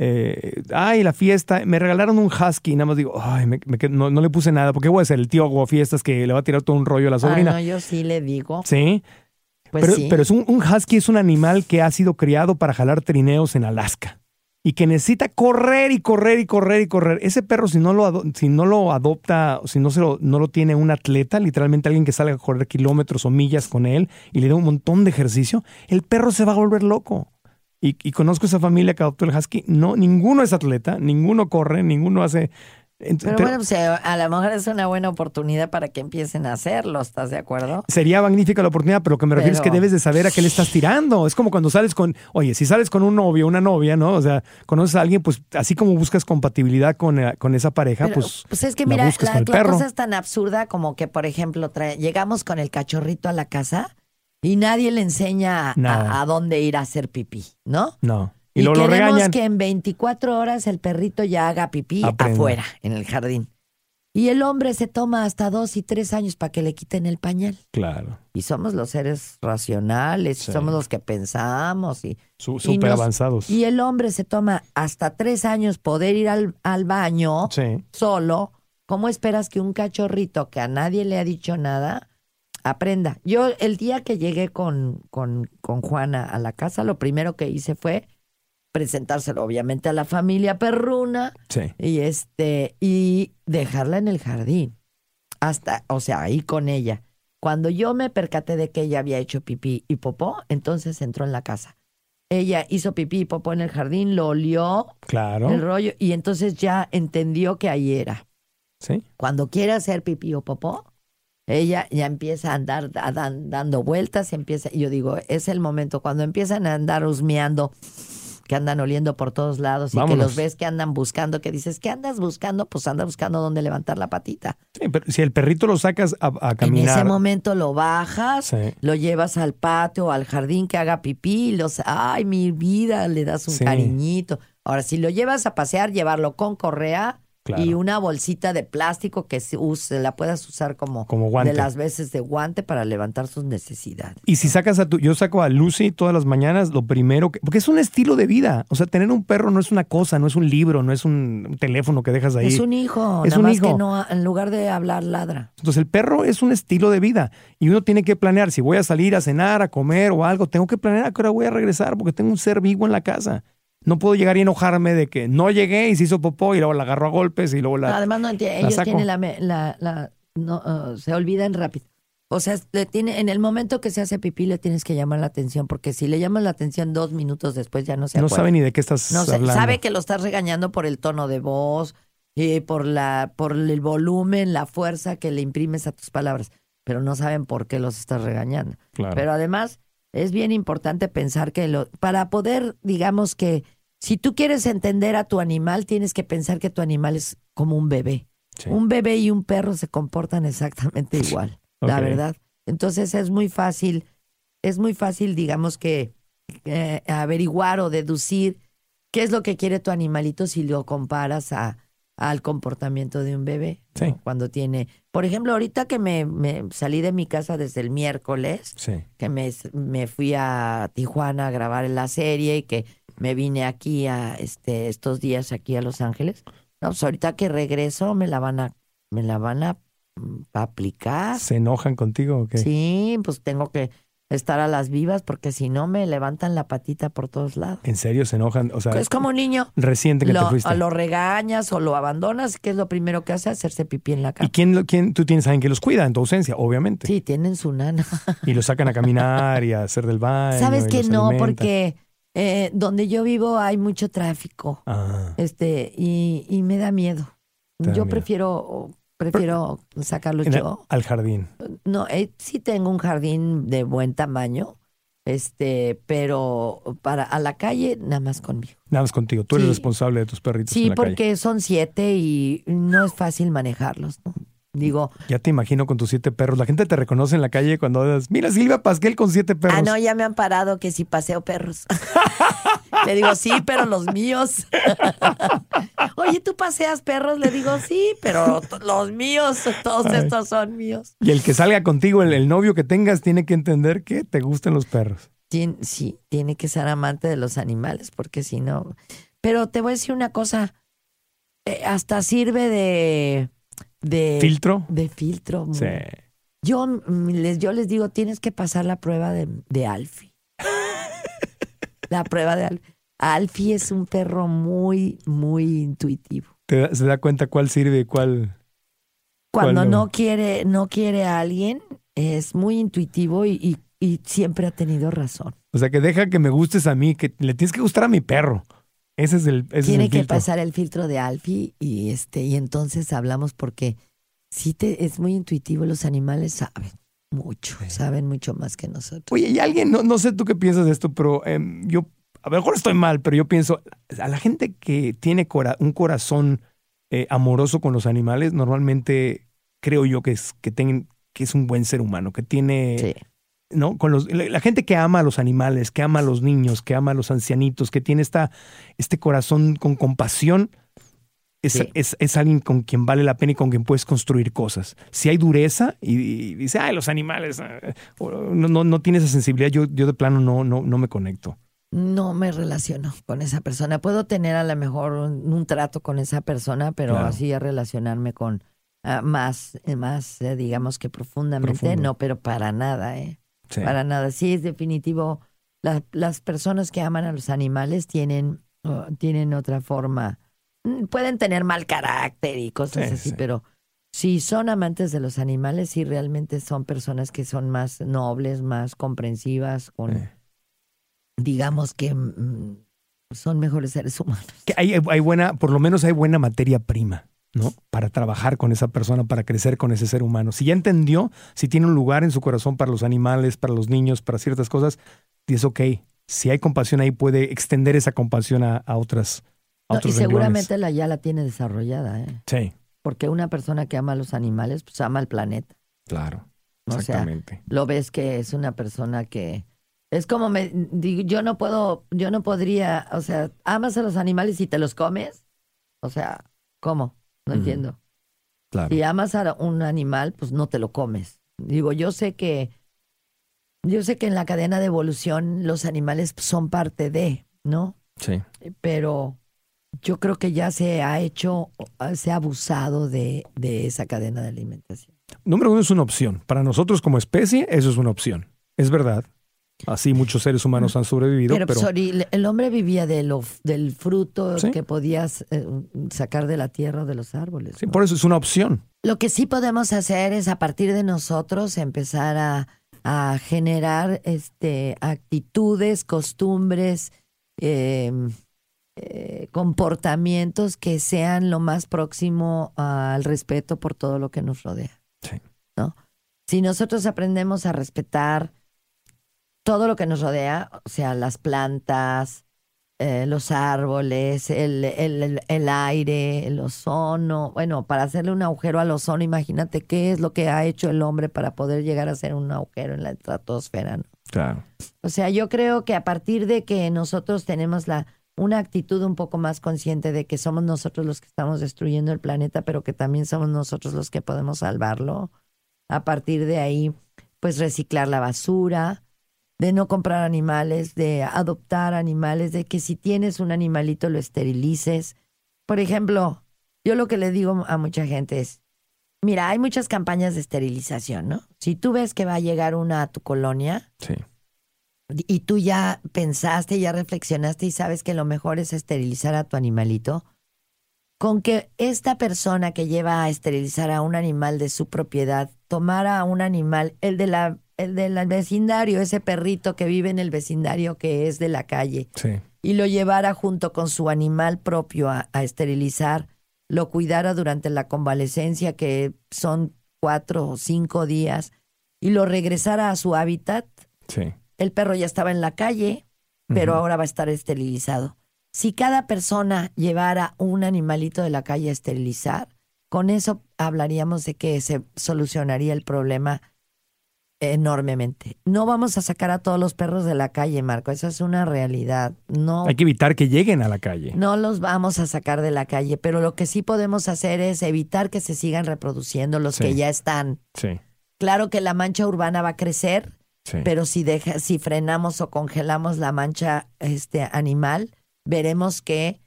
eh, ay, la fiesta. Me regalaron un husky. Nada más digo, ay, me- me no, no le puse nada. Porque voy a ser el tío aguafiestas que le va a tirar todo un rollo a la
Ah,
sobrina.
no, yo sí le digo.
Sí.
Pues
pero,
sí.
pero es un, un husky es un animal que ha sido criado para jalar trineos en Alaska. Y que necesita correr y correr y correr y correr. Ese perro, si no lo, si no lo adopta, si no, se lo, no lo tiene un atleta, literalmente alguien que salga a correr kilómetros o millas con él y le dé un montón de ejercicio, el perro se va a volver loco. Y, y conozco esa familia que adoptó el husky. No, ninguno es atleta, ninguno corre, ninguno hace.
Pero, bueno, pues, eh, a lo mejor es una buena oportunidad para que empiecen a hacerlo, ¿estás de acuerdo?
Sería magnífica la oportunidad, pero lo que me refiero es que debes de saber a qué le estás tirando. Es como cuando sales con, oye, si sales con un novio, una novia, ¿no? O sea, conoces a alguien, pues así como buscas compatibilidad con, eh, con esa pareja,
Pero,
pues,
es que
la
mira,
buscas
la,
con el
la
perro.
cosa es tan absurda como que, por ejemplo, trae- llegamos con el cachorrito a la casa y nadie le enseña a, a dónde ir a hacer pipí, ¿no?
No. Y,
Y,
luego lo regañan.
que en 24 horas el perrito ya haga pipí afuera, en el jardín. Y el hombre se toma hasta dos y tres años para que le quiten el pañal.
Claro.
Y somos los seres racionales,
Sí.
somos los que pensamos y
Súper avanzados.
Y el hombre se toma hasta tres años poder ir al, al baño
Sí.
solo. ¿Cómo esperas que un cachorrito que a nadie le ha dicho nada aprenda? Yo el día que llegué con, con, con Juana a la casa, lo primero que hice fue presentárselo obviamente a la familia perruna
Sí.
y este y dejarla en el jardín. Hasta, o sea, ahí con ella. Cuando yo me percaté de que ella había hecho pipí y popó, entonces entró en la casa. Ella hizo pipí y popó en el jardín, lo olió
Claro.
el rollo y entonces ya entendió que ahí era.
Sí.
Cuando quiere hacer pipí o popó, ella ya empieza a andar a dan- dando vueltas, empieza, yo digo, es el momento cuando empiezan a andar husmeando, que andan oliendo por todos lados y que los ves que andan buscando, que dices, ¿qué andas buscando? Pues anda buscando dónde levantar la patita.
Sí, pero si el perrito lo sacas a, a
En
caminar.
ese momento lo bajas,
Sí.
lo llevas al patio o al jardín que haga pipí y los, ay, mi vida, le das un
Sí.
cariñito. Ahora, si lo llevas a pasear, llevarlo con correa
Claro.
y una bolsita de plástico que se use, la puedas usar como,
Como guante.
de las veces de guante para levantar sus necesidades.
Y si sacas a tu, yo saco a Lucy todas las mañanas, lo primero que, porque es un estilo de vida. O sea, tener un perro no es una cosa, no es un libro, no es un, un teléfono que dejas ahí.
Es un hijo,
Es
nada
un
más
hijo.
que no, en lugar de hablar, ladra.
Entonces el perro es un estilo de vida y uno tiene que planear si voy a salir a cenar, a comer o algo, tengo que planear a qué hora voy a regresar porque tengo un ser vivo en la casa. No puedo llegar y enojarme de que no llegué y se hizo popó y luego la agarro a golpes y luego la...
Además, no entiende,
la
ellos
saco.
tienen la, la, la- no, uh, se olvidan rápido. O sea, le tiene, en el momento que se hace pipí le tienes que llamar la atención, porque si le llamas la atención dos minutos después ya no se
no
acuerda.
sabe ni de qué estás
No
hablando.
sabe que lo estás regañando por el tono de voz, eh, por la, por el volumen, la fuerza que le imprimes a tus palabras, pero no saben por qué los estás regañando.
Claro.
Pero además es bien importante pensar que lo, para poder, digamos que, si tú quieres entender a tu animal, tienes que pensar que tu animal es como un bebé.
Sí.
Un bebé y un perro se comportan exactamente igual, la verdad. Entonces es muy fácil, es muy fácil, digamos que, eh, averiguar o deducir qué es lo que quiere tu animalito si lo comparas a, al comportamiento de un bebé. Cuando tiene, por ejemplo, ahorita que me, me salí de mi casa desde el miércoles,
Sí.
que me, me fui a Tijuana a grabar la serie y que me vine aquí a este estos días aquí a Los Ángeles. No, pues ahorita que regreso me la van a me la van a, mm, a aplicar.
¿Se enojan contigo o qué?
Sí, pues tengo que estar a las vivas porque si no me levantan la patita por todos lados.
¿En serio se enojan? O sea,
Es como un niño.
reciente que te
Lo,
fuiste.
a lo regañas o lo abandonas, que es lo primero que hace? Hacerse pipí en la
¿Y
cama.
quién, lo- quién, tú tienes a alguien que los cuida en tu ausencia? Obviamente.
Sí, tienen su nana.
Y los sacan a caminar y a hacer del baño.
Sabes
y
que no,
alimentan.
porque eh, donde yo vivo hay mucho tráfico.
Ah,
Este, y, y me da miedo.
Te
Yo
miedo.
prefiero, prefiero sacarlos
en
yo.
al jardín.
No, eh, sí tengo un jardín de buen tamaño, este, pero para a la calle nada más conmigo.
Nada más contigo. Tú eres
Sí.
responsable de tus perritos en
Sí,
calle.
porque son siete y no es fácil manejarlos. ¿no? Digo,
Ya te imagino con tus siete perros. La gente te reconoce en la calle cuando das, mira Silvia Pasquel con siete perros.
ah, no, ya me han parado que si paseo perros. Le digo, sí, pero los míos. Oye, ¿tú paseas perros? Le digo, sí, pero los míos, todos
Ay.
estos son míos.
Y el que salga contigo, el, el novio que tengas, tiene que entender que te gustan los perros.
Tien- sí, tiene que ser amante de los animales, porque si no. Pero te voy a decir una cosa. eh, hasta sirve de. de
¿Filtro?
De filtro.
Sí.
Yo, mm, les, yo les digo, tienes que pasar la prueba de, de Alfie. la prueba de Alfie. Alfie es un perro muy, muy intuitivo.
Te se da cuenta cuál sirve y cuál.
Cuando
¿Cuál no?
no quiere, no quiere a alguien, es muy intuitivo y, y- y siempre ha tenido razón.
O sea, que deja que me gustes a mí, que le tienes que gustar a mi perro. Ese es el. Ese
tiene
es el
que
filtro.
pasar el filtro de Alfie y este y entonces hablamos porque sí te es muy intuitivo los animales saben mucho saben mucho más que nosotros
Oye, y alguien, no, no sé tú qué piensas de esto, pero em, yo, a lo mejor estoy mal, pero yo pienso, a la gente que tiene cora- un corazón eh, amoroso con los animales, normalmente creo yo que es, que, ten- que es un buen ser humano, que tiene,
sí
¿no? Con los, la, la gente que ama a los animales, que ama a los niños, que ama a los ancianitos, que tiene esta, este corazón con compasión, es,
Sí.
es, es alguien con quien vale la pena y con quien puedes construir cosas. Si hay dureza y, y dice, ay, los animales, ah", o no, no, no tiene esa sensibilidad, yo, yo de plano no, no, no me conecto.
No me relaciono con esa persona puedo tener a lo mejor un, un trato con esa persona pero
Claro.
así a relacionarme con ah, más eh, más eh, digamos que profundamente
Profundo.
no pero para nada eh
Sí.
Para nada. Sí, es definitivo. La- las personas que aman a los animales tienen, uh, tienen otra forma. Mm, Pueden tener mal carácter y cosas
Sí,
así,
sí.
pero si son amantes de los animales, sí realmente son personas que son más nobles, más comprensivas, con. Digamos que mm, son mejores seres humanos.
Que hay, hay buena, por lo menos hay buena materia prima, ¿no? Para trabajar con esa persona, para crecer con ese ser humano. Si ya entendió, si tiene un lugar en su corazón para los animales, para los niños, para ciertas cosas, es ok. Si hay compasión ahí, puede extender esa compasión a, a otras. A
No, y
renglones.
seguramente la ya la tiene desarrollada, ¿eh?
Sí,
porque una persona que ama a los animales, pues ama al planeta.
claro.
O sea,
Exactamente.
lo ves que es una persona que es como me digo, yo no puedo, yo no podría, o sea, amas a los animales y te los comes, o sea, ¿cómo? No entiendo.
claro.
Si amas a un animal, pues no te lo comes. Digo, yo sé que, yo sé que en la cadena de evolución los animales son parte de, ¿no?
Sí.
Pero yo creo que ya se ha hecho, se ha abusado de, de esa cadena de alimentación.
Número uno es una opción. Para nosotros como especie, eso es una opción. Es verdad.
Así muchos seres humanos han sobrevivido,
Pero,
pero,
el hombre vivía de lo, del fruto
Sí.
que podías eh, sacar de la tierra o de los árboles.
sí,
¿no?
por eso es una opción.
Lo que sí podemos hacer es a partir de nosotros empezar a, a generar este, actitudes, costumbres, eh, eh, comportamientos que sean lo más próximo al respeto por todo lo que nos rodea.
Sí.
¿no? Si nosotros aprendemos a respetar todo lo que nos rodea, o sea, las plantas, eh, los árboles, el, el, el- aire, el ozono. Bueno, para hacerle un agujero al ozono, imagínate qué es lo que ha hecho el hombre para poder llegar a hacer un agujero en la estratosfera. ¿no?
Claro.
O sea, yo creo que a partir de que nosotros tenemos la una actitud un poco más consciente de que somos nosotros los que estamos destruyendo el planeta, pero que también somos nosotros los que podemos salvarlo. A partir de ahí, pues reciclar la basura, de no comprar animales, de adoptar animales, de que si tienes un animalito lo esterilices. Por ejemplo, yo lo que le digo a mucha gente es, mira, hay muchas campañas de esterilización, ¿no? Si tú ves que va a llegar una a tu colonia,
Sí.
y tú ya pensaste, ya reflexionaste y sabes que lo mejor es esterilizar a tu animalito, con que esta persona que lleva a esterilizar a un animal de su propiedad tomara a un animal, el de la el del vecindario, ese perrito que vive en el vecindario que es de la calle,
Sí.
y lo llevara junto con su animal propio a, a esterilizar, lo cuidara durante la convalecencia, que son cuatro o cinco días, y lo regresara a su hábitat,
Sí.
el perro ya estaba en la calle, pero ahora va a estar esterilizado. Si cada persona llevara un animalito de la calle a esterilizar, con eso hablaríamos de que se solucionaría el problema enormemente. No vamos a sacar a todos los perros de la calle, Marco, esa es una realidad. No
Hay que evitar que lleguen a la calle.
no los vamos a sacar de la calle, pero lo que sí podemos hacer es evitar que se sigan reproduciendo los
Sí.
que ya están.
Sí.
Claro que la mancha urbana va a crecer,
Sí.
pero si deja, si frenamos o congelamos la mancha este animal, veremos que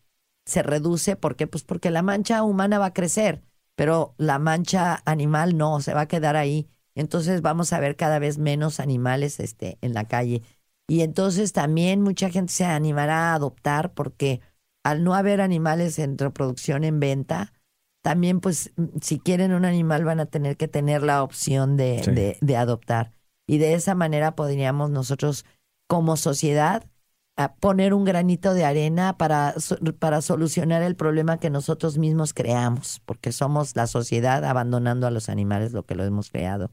se reduce. ¿Por qué? Pues porque la mancha humana va a crecer, pero la mancha animal no, se va a quedar ahí. Entonces vamos a ver cada vez menos animales este, en la calle. Y entonces también mucha gente se animará a adoptar porque al no haber animales en reproducción en venta, también pues mm, si quieren un animal van a tener que tener la opción de,
Sí.
de, de adoptar. Y de esa manera podríamos nosotros como sociedad a poner un granito de arena para, para solucionar el problema que nosotros mismos creamos, porque somos la sociedad abandonando a los animales lo que lo hemos creado.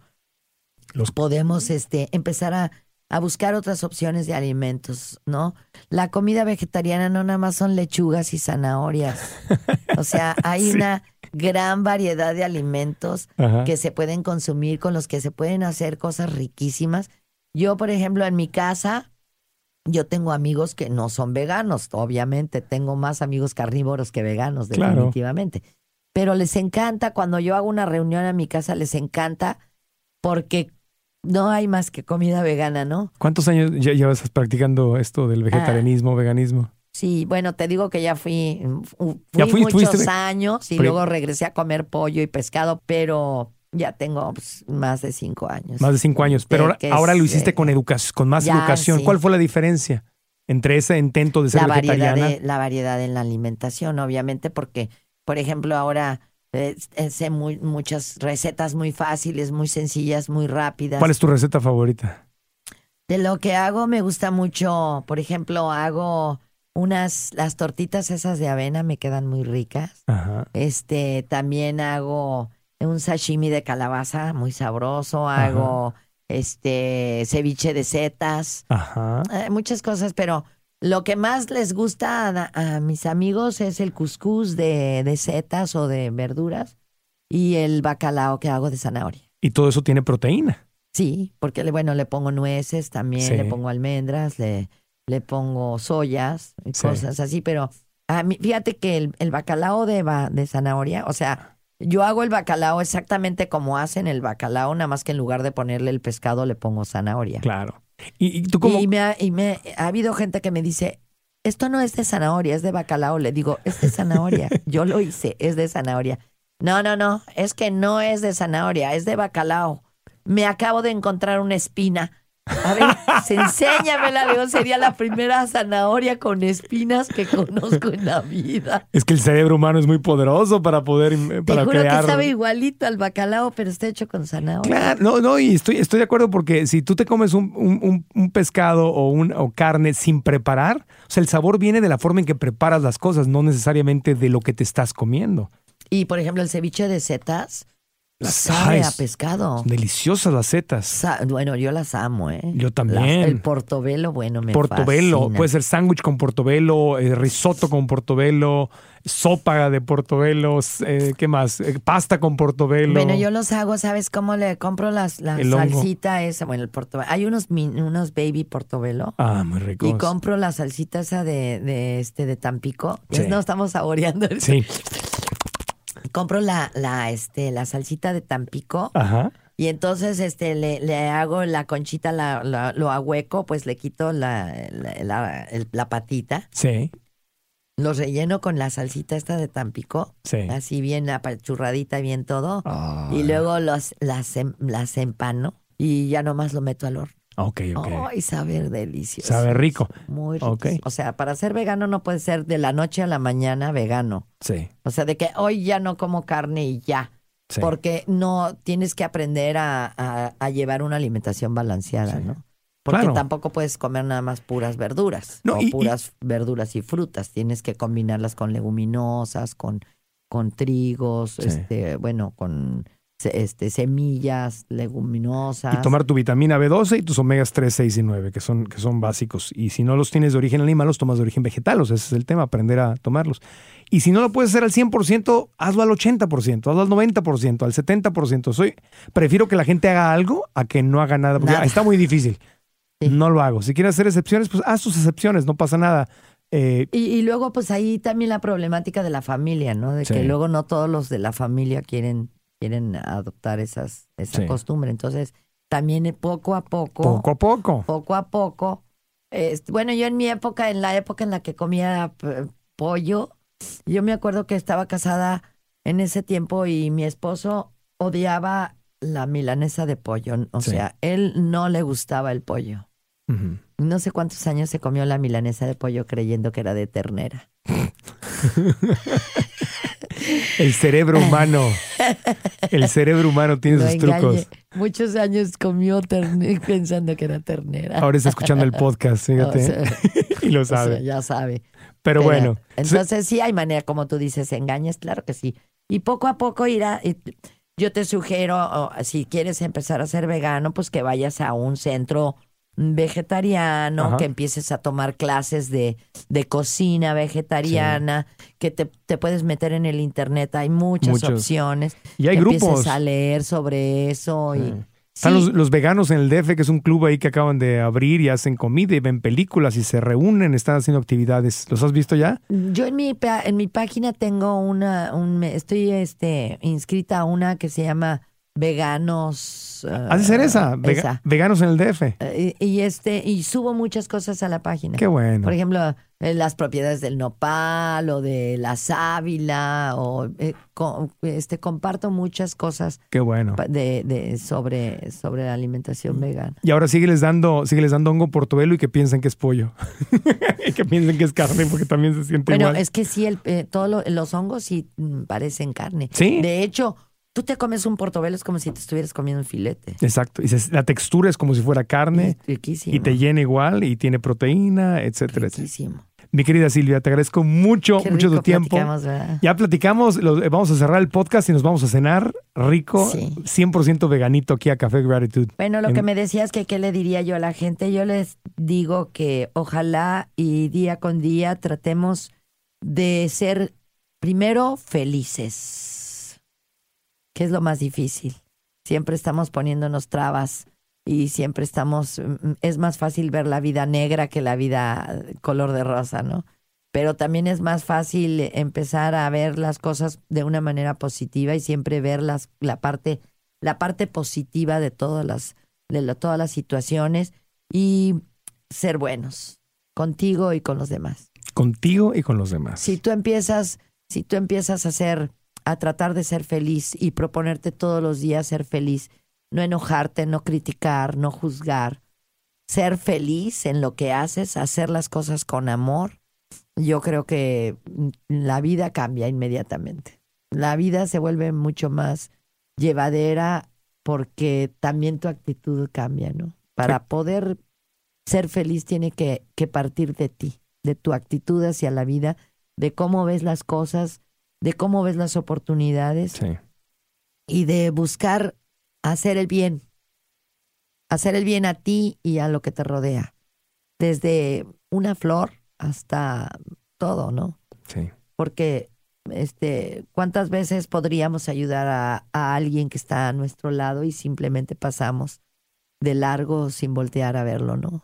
Los-
Podemos este, empezar a, a buscar otras opciones de alimentos, ¿no? La comida vegetariana no nada más son lechugas y zanahorias. O sea, hay
Sí.
una gran variedad de alimentos
Ajá.
que se pueden consumir, con los que se pueden hacer cosas riquísimas. Yo, por ejemplo, en mi casa, yo tengo amigos que no son veganos, obviamente. Tengo más amigos carnívoros que veganos,
Claro.
definitivamente. Pero les encanta, cuando yo hago una reunión a mi casa, les encanta porque no hay más que comida vegana, ¿no?
¿Cuántos años ya llevas practicando esto del
Ah.
vegetarianismo, veganismo?
Sí, bueno, te digo que ya fui, fu-
Ya
fui muchos años y
Pero-
luego regresé a comer pollo y pescado, pero ya tengo pues, más de cinco años.
Más de cinco años. Pero ahora, ahora lo hiciste con educación, con más
ya,
educación.
sí.
¿Cuál fue la diferencia entre ese intento de ser
la variedad
vegetariana?
de, la variedad en la alimentación, obviamente, porque, por ejemplo, ahora sé muy- muchas recetas muy fáciles, muy sencillas, muy rápidas.
¿Cuál es tu receta favorita?
De lo que hago me gusta mucho, por ejemplo, hago unas, las tortitas esas de avena me quedan muy ricas.
Ajá.
Este, también hago un sashimi de calabaza muy sabroso,
Ajá.
hago este ceviche de setas,
Ajá.
eh, muchas cosas, pero lo que más les gusta a, a mis amigos es el cuscús de, de setas o de verduras y el bacalao que hago de zanahoria.
Y todo eso tiene proteína.
Sí, porque le- bueno, le pongo nueces también,
Sí.
le pongo almendras, le, le pongo soyas y
Sí.
cosas así, pero a mí, fíjate que el, el bacalao de, de zanahoria, o sea, yo hago el bacalao exactamente como hacen el bacalao, nada más que en lugar de ponerle el pescado le pongo zanahoria.
Claro. ¿Y, y tú?
Y, me ha, y me ha habido gente que me dice, esto no es de zanahoria, es de bacalao. Le digo, es de zanahoria. Yo lo hice, es de zanahoria. No, no, no, es que no es de zanahoria, es de bacalao. Me acabo de encontrar una espina A ver, enséñamela, le digo, sería la primera zanahoria con espinas que conozco en la vida.
Es que el cerebro humano es muy poderoso para poder eh,
Te
para
juro
crear.
que sabe igualito al bacalao, pero está hecho con zanahoria.
Claro, no, no, y estoy, estoy de acuerdo porque si tú te comes un, un- un- un pescado o, un, o carne sin preparar, o sea, el sabor viene de la forma en que preparas las cosas, no necesariamente de lo que te estás comiendo.
Y por ejemplo, el ceviche de setas
Las
sabe a pescado.
Deliciosas las setas.
Sa- bueno, yo las amo, ¿eh?
Yo también.
Las- el portobelo, bueno, me
Portobelo,
fascina.
puede ser sándwich con portobelo, eh, risotto con portobelo, sopa de portobelo, eh, ¿qué más? Eh, pasta con portobelo.
Bueno, yo los hago, ¿sabes cómo le compro las, la
El hongo.
salsita esa? Bueno, el portobelo. Hay unos, unos baby portobelo.
Ah, muy rico.
Y compro la salsita esa de, de, este, de Tampico.
Sí.
no estamos saboreando. el-
Sí,
Compro la, la, este, la salsita de Tampico.
ajá.
Y entonces este le, le hago la conchita, la, la- lo ahueco, pues le quito la, la, la- el- la patita.
Sí,
Lo relleno con la salsita esta de Tampico.
sí.
Así bien apachurradita, bien todo. Y luego los, las, em- las empano y ya nomás lo meto al horno.
Ok, ok.
¡Ay, saber delicioso!
Sabe rico.
Muy rico.
Ok.
O sea, para ser vegano no puede ser de la noche a la mañana vegano.
Sí,
O sea, de que hoy ya no como carne y ya.
sí.
Porque no tienes que aprender a, a- a llevar una alimentación balanceada,
Sí.
¿no? Porque
Claro.
tampoco puedes comer nada más puras verduras
No,
o
y- y-
puras verduras y frutas. Tienes que combinarlas con leguminosas, con, con trigos,
Sí.
este, bueno, con este, semillas, leguminosas.
Y tomar tu vitamina B12 y tus omegas 3, 6 y 9, que son, que son básicos. Y si no los tienes de origen animal, los tomas de origen vegetal. O sea, ese es el tema, aprender a tomarlos. Y si no lo puedes hacer al 100%, hazlo al 80%, hazlo al 90%, al 70%. Soy, prefiero que la gente haga algo a que no haga nada, porque
Nada.
está muy difícil.
Sí.
No lo hago. Si quieres hacer excepciones, pues haz tus excepciones, no pasa nada. Eh,
Y, y luego, pues ahí también la problemática de la familia, ¿no? De
Sí.
que luego no todos los de la familia quieren, quieren adoptar esas, esa
Sí.
costumbre. Entonces, también eh, poco a poco,
poco a poco.
poco a poco. bueno, yo en mi época, en la época en la que comía pollo, yo me acuerdo que estaba casada en ese tiempo y mi esposo odiaba la milanesa de pollo. O
Sí.
sea, él no le gustaba el pollo. No sé cuántos años se comió la milanesa de pollo creyendo que era de ternera.
El cerebro humano. El cerebro humano tiene
No
sus
engañe.
trucos.
Muchos años comió ternera pensando que era ternera.
Ahora está escuchando el podcast, fíjate.
O sea,
y lo
o sea,
sabe.
ya sabe.
Pero, bueno.
Entonces sí hay manera, como tú dices, engañas, claro que sí. Y poco a poco irá. Yo te sugiero, o, si quieres empezar a ser vegano, pues que vayas a un centro vegetariano,
Ajá.
que empieces a tomar clases de, de cocina vegetariana, que te, te puedes meter en el internet, hay muchas
Muchos.
opciones.
Y hay
que
grupos.
empieces a leer sobre eso y.
Están
Sí.
los, los veganos en el DF, que es un club ahí que acaban de abrir y hacen comida y ven películas y se reúnen, están haciendo actividades. ¿Los has visto ya?
Yo en mi en mi página tengo una un estoy este inscrita a una que se llama Veganos ah,
Has de ser esa, vega-
esa.
veganos en el DF.
Eh, y, y, este y subo muchas cosas a la página.
Qué bueno.
Por ejemplo, eh, las propiedades del nopal o de la sábila o eh, co- este comparto muchas cosas
Qué bueno.
de, de sobre sobre la alimentación vegana.
Y ahora sígueles dando, sígueles dando hongo portobelo y que piensen que es pollo. y que piensen que es carne porque también se siente
Bueno,
igual.
es que sí, el, eh, todos lo- los hongos sí mm, parecen carne.
Sí.
De hecho, tú te comes un portobelo, es como si te estuvieras comiendo un filete.
Exacto. Y se- la textura es como si fuera carne
Es riquísimo.
y te llena igual y tiene proteína, etcétera, etcétera.
riquísimo.
Mi querida Silvia, te agradezco mucho,
Qué
mucho tu tiempo.
platicamos, ¿verdad?
Ya platicamos, lo- eh, vamos a cerrar el podcast y nos vamos a cenar rico,
Sí.
100% veganito aquí a Café Gratitude.
Bueno, lo
En-
que me decías que qué le diría yo a la gente, yo les digo que ojalá y día con día tratemos de ser primero felices, que es lo más difícil. Siempre estamos poniéndonos trabas y siempre estamos, mm, es más fácil ver la vida negra que la vida color de rosa, ¿no? Pero también es más fácil empezar a ver las cosas de una manera positiva y siempre ver las, la parte la parte positiva de todas las de todas las situaciones y ser buenos contigo y con los demás.
Contigo y con los demás.
Si tú empiezas, si tú empiezas a ser a tratar de ser feliz y proponerte todos los días ser feliz, no enojarte, no criticar, no juzgar, ser feliz en lo que haces, hacer las cosas con amor, yo creo que la vida cambia inmediatamente. La vida se vuelve mucho más llevadera porque también tu actitud cambia, ¿no? Para poder ser feliz tiene que, que partir de ti, de tu actitud hacia la vida, de cómo ves las cosas, de cómo ves las oportunidades
Sí.
y de buscar hacer el bien, hacer el bien a ti y a lo que te rodea, desde una flor hasta todo, ¿no?
Sí.
Porque este, ¿cuántas veces podríamos ayudar a, a alguien que está a nuestro lado y simplemente pasamos de largo sin voltear a verlo, ¿no?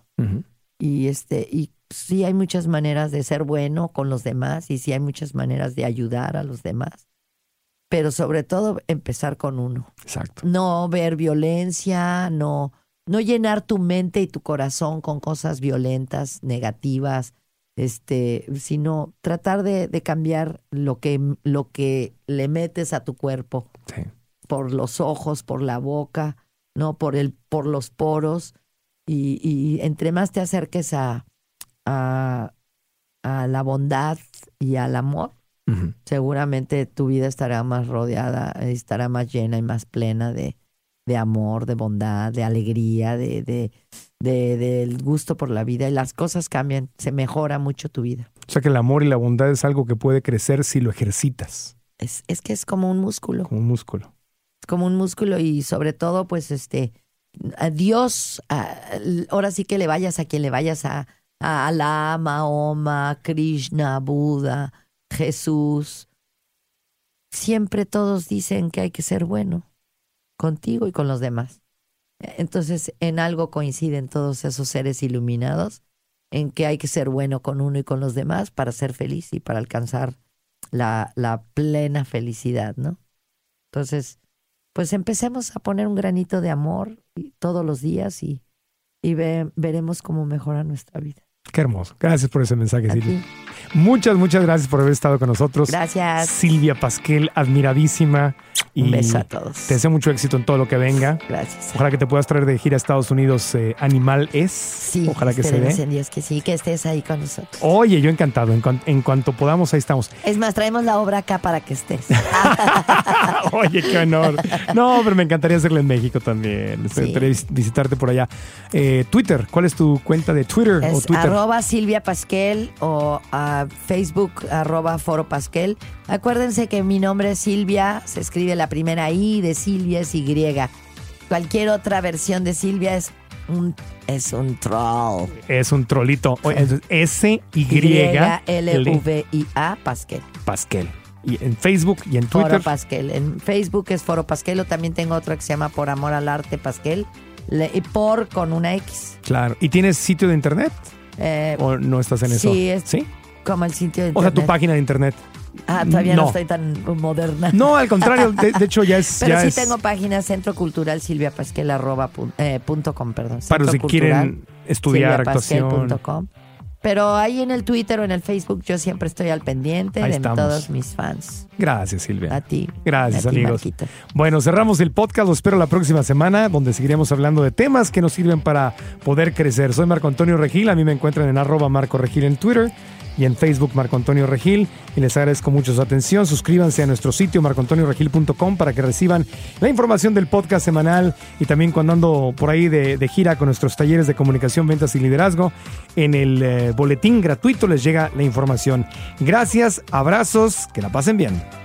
Y este, y sí hay muchas maneras de ser bueno con los demás y sí hay muchas maneras de ayudar a los demás. Pero sobre todo empezar con uno.
Exacto.
No ver violencia, no, no llenar tu mente y tu corazón con cosas violentas, negativas, este, sino tratar de, de cambiar lo que, lo que le metes a tu cuerpo
Sí.
por los ojos, por la boca, no por el, por los poros. Y, y entre más te acerques a, a, a la bondad y al amor, seguramente tu vida estará más rodeada, estará más llena y más plena de, de amor, de bondad, de alegría, de, de, de- del gusto por la vida. Y las cosas cambian, se mejora mucho tu vida.
O sea que el amor y la bondad es algo que puede crecer si lo ejercitas,
Es, es que es como un músculo.
como un músculo.
como un músculo y sobre todo, pues, este, a Dios, ahora sí que le vayas a quien le vayas a, a Alá, Mahoma, Krishna, Buda, Jesús. Siempre todos dicen que hay que ser bueno contigo y con los demás. Entonces, en algo coinciden todos esos seres iluminados, en que hay que ser bueno con uno y con los demás para ser feliz y para alcanzar la, la plena felicidad, ¿no? Entonces, pues empecemos a poner un granito de amor todos los días y, y ve- veremos cómo mejora nuestra vida.
Qué hermoso. Gracias por ese mensaje, Silvia. Muchas, muchas gracias por haber estado con nosotros.
Gracias.
Silvia Pasquel, admiradísima. Y
Un beso a todos.
Te deseo mucho éxito en todo lo que venga.
Gracias.
Ojalá que te puedas traer de gira a Estados Unidos eh, Animal Es.
Sí,
Ojalá que se dé.
en Dios que sí, que estés ahí con nosotros.
Oye, yo encantado. En, cuan- en cuanto podamos, ahí estamos.
Es más, traemos la obra acá para que estés.
Oye, qué honor. No, pero me encantaría hacerlo en México también.
Sí.
visitarte por allá. Eh, Twitter, ¿cuál es tu cuenta de Twitter o
Es
Twitter?
arroba Silvia Pasquel o a Facebook arroba Foro Pasquel. Acuérdense que mi nombre es Silvia, se escribe la primera I de Silvia es Y. Cualquier otra versión de Silvia es un, es un troll.
Es un trolito. Oye, es
Y-L-V-I-A Pasquel.
Pasquel. Y en Facebook y en
Foro
Twitter.
Pasquel. En Facebook es Foro Pasquel o también tengo otro que se llama Por Amor al Arte Pasquel. Le- y por con una X.
Claro. ¿Y tienes sitio de internet?
Eh,
¿O no estás en eso?
sí, es
¿Sí?
como el sitio de
O sea, tu
internet.
página de internet.
Ah, todavía no.
No.
estoy tan moderna.
No, al contrario. De, de hecho, ya es.
Pero
ya
sí
es
tengo página Centro Cultural Silvia Pasquel arroba eh, punto com, perdón.
para si quieren estudiar actuación.
Pero ahí en el Twitter o en el Facebook yo siempre estoy al pendiente
Ahí
de
estamos.
todos mis fans.
Gracias, Silvia.
A ti.
Gracias,
a ti,
amigos. Bueno, cerramos el podcast. Los espero la próxima semana, donde seguiremos hablando de temas que nos sirven para poder crecer. Soy Marco Antonio Regil. A mí me encuentran en arroba Marco Regil en Twitter y en Facebook Marco Antonio Regil. Y les agradezco mucho su atención. Suscríbanse a nuestro sitio marcoantonioregil.com para que reciban la información del podcast semanal y también cuando ando por ahí de, gira con nuestros talleres de comunicación, ventas y liderazgo. En el eh, boletín gratuito les llega la información. Gracias, abrazos, que la pasen bien.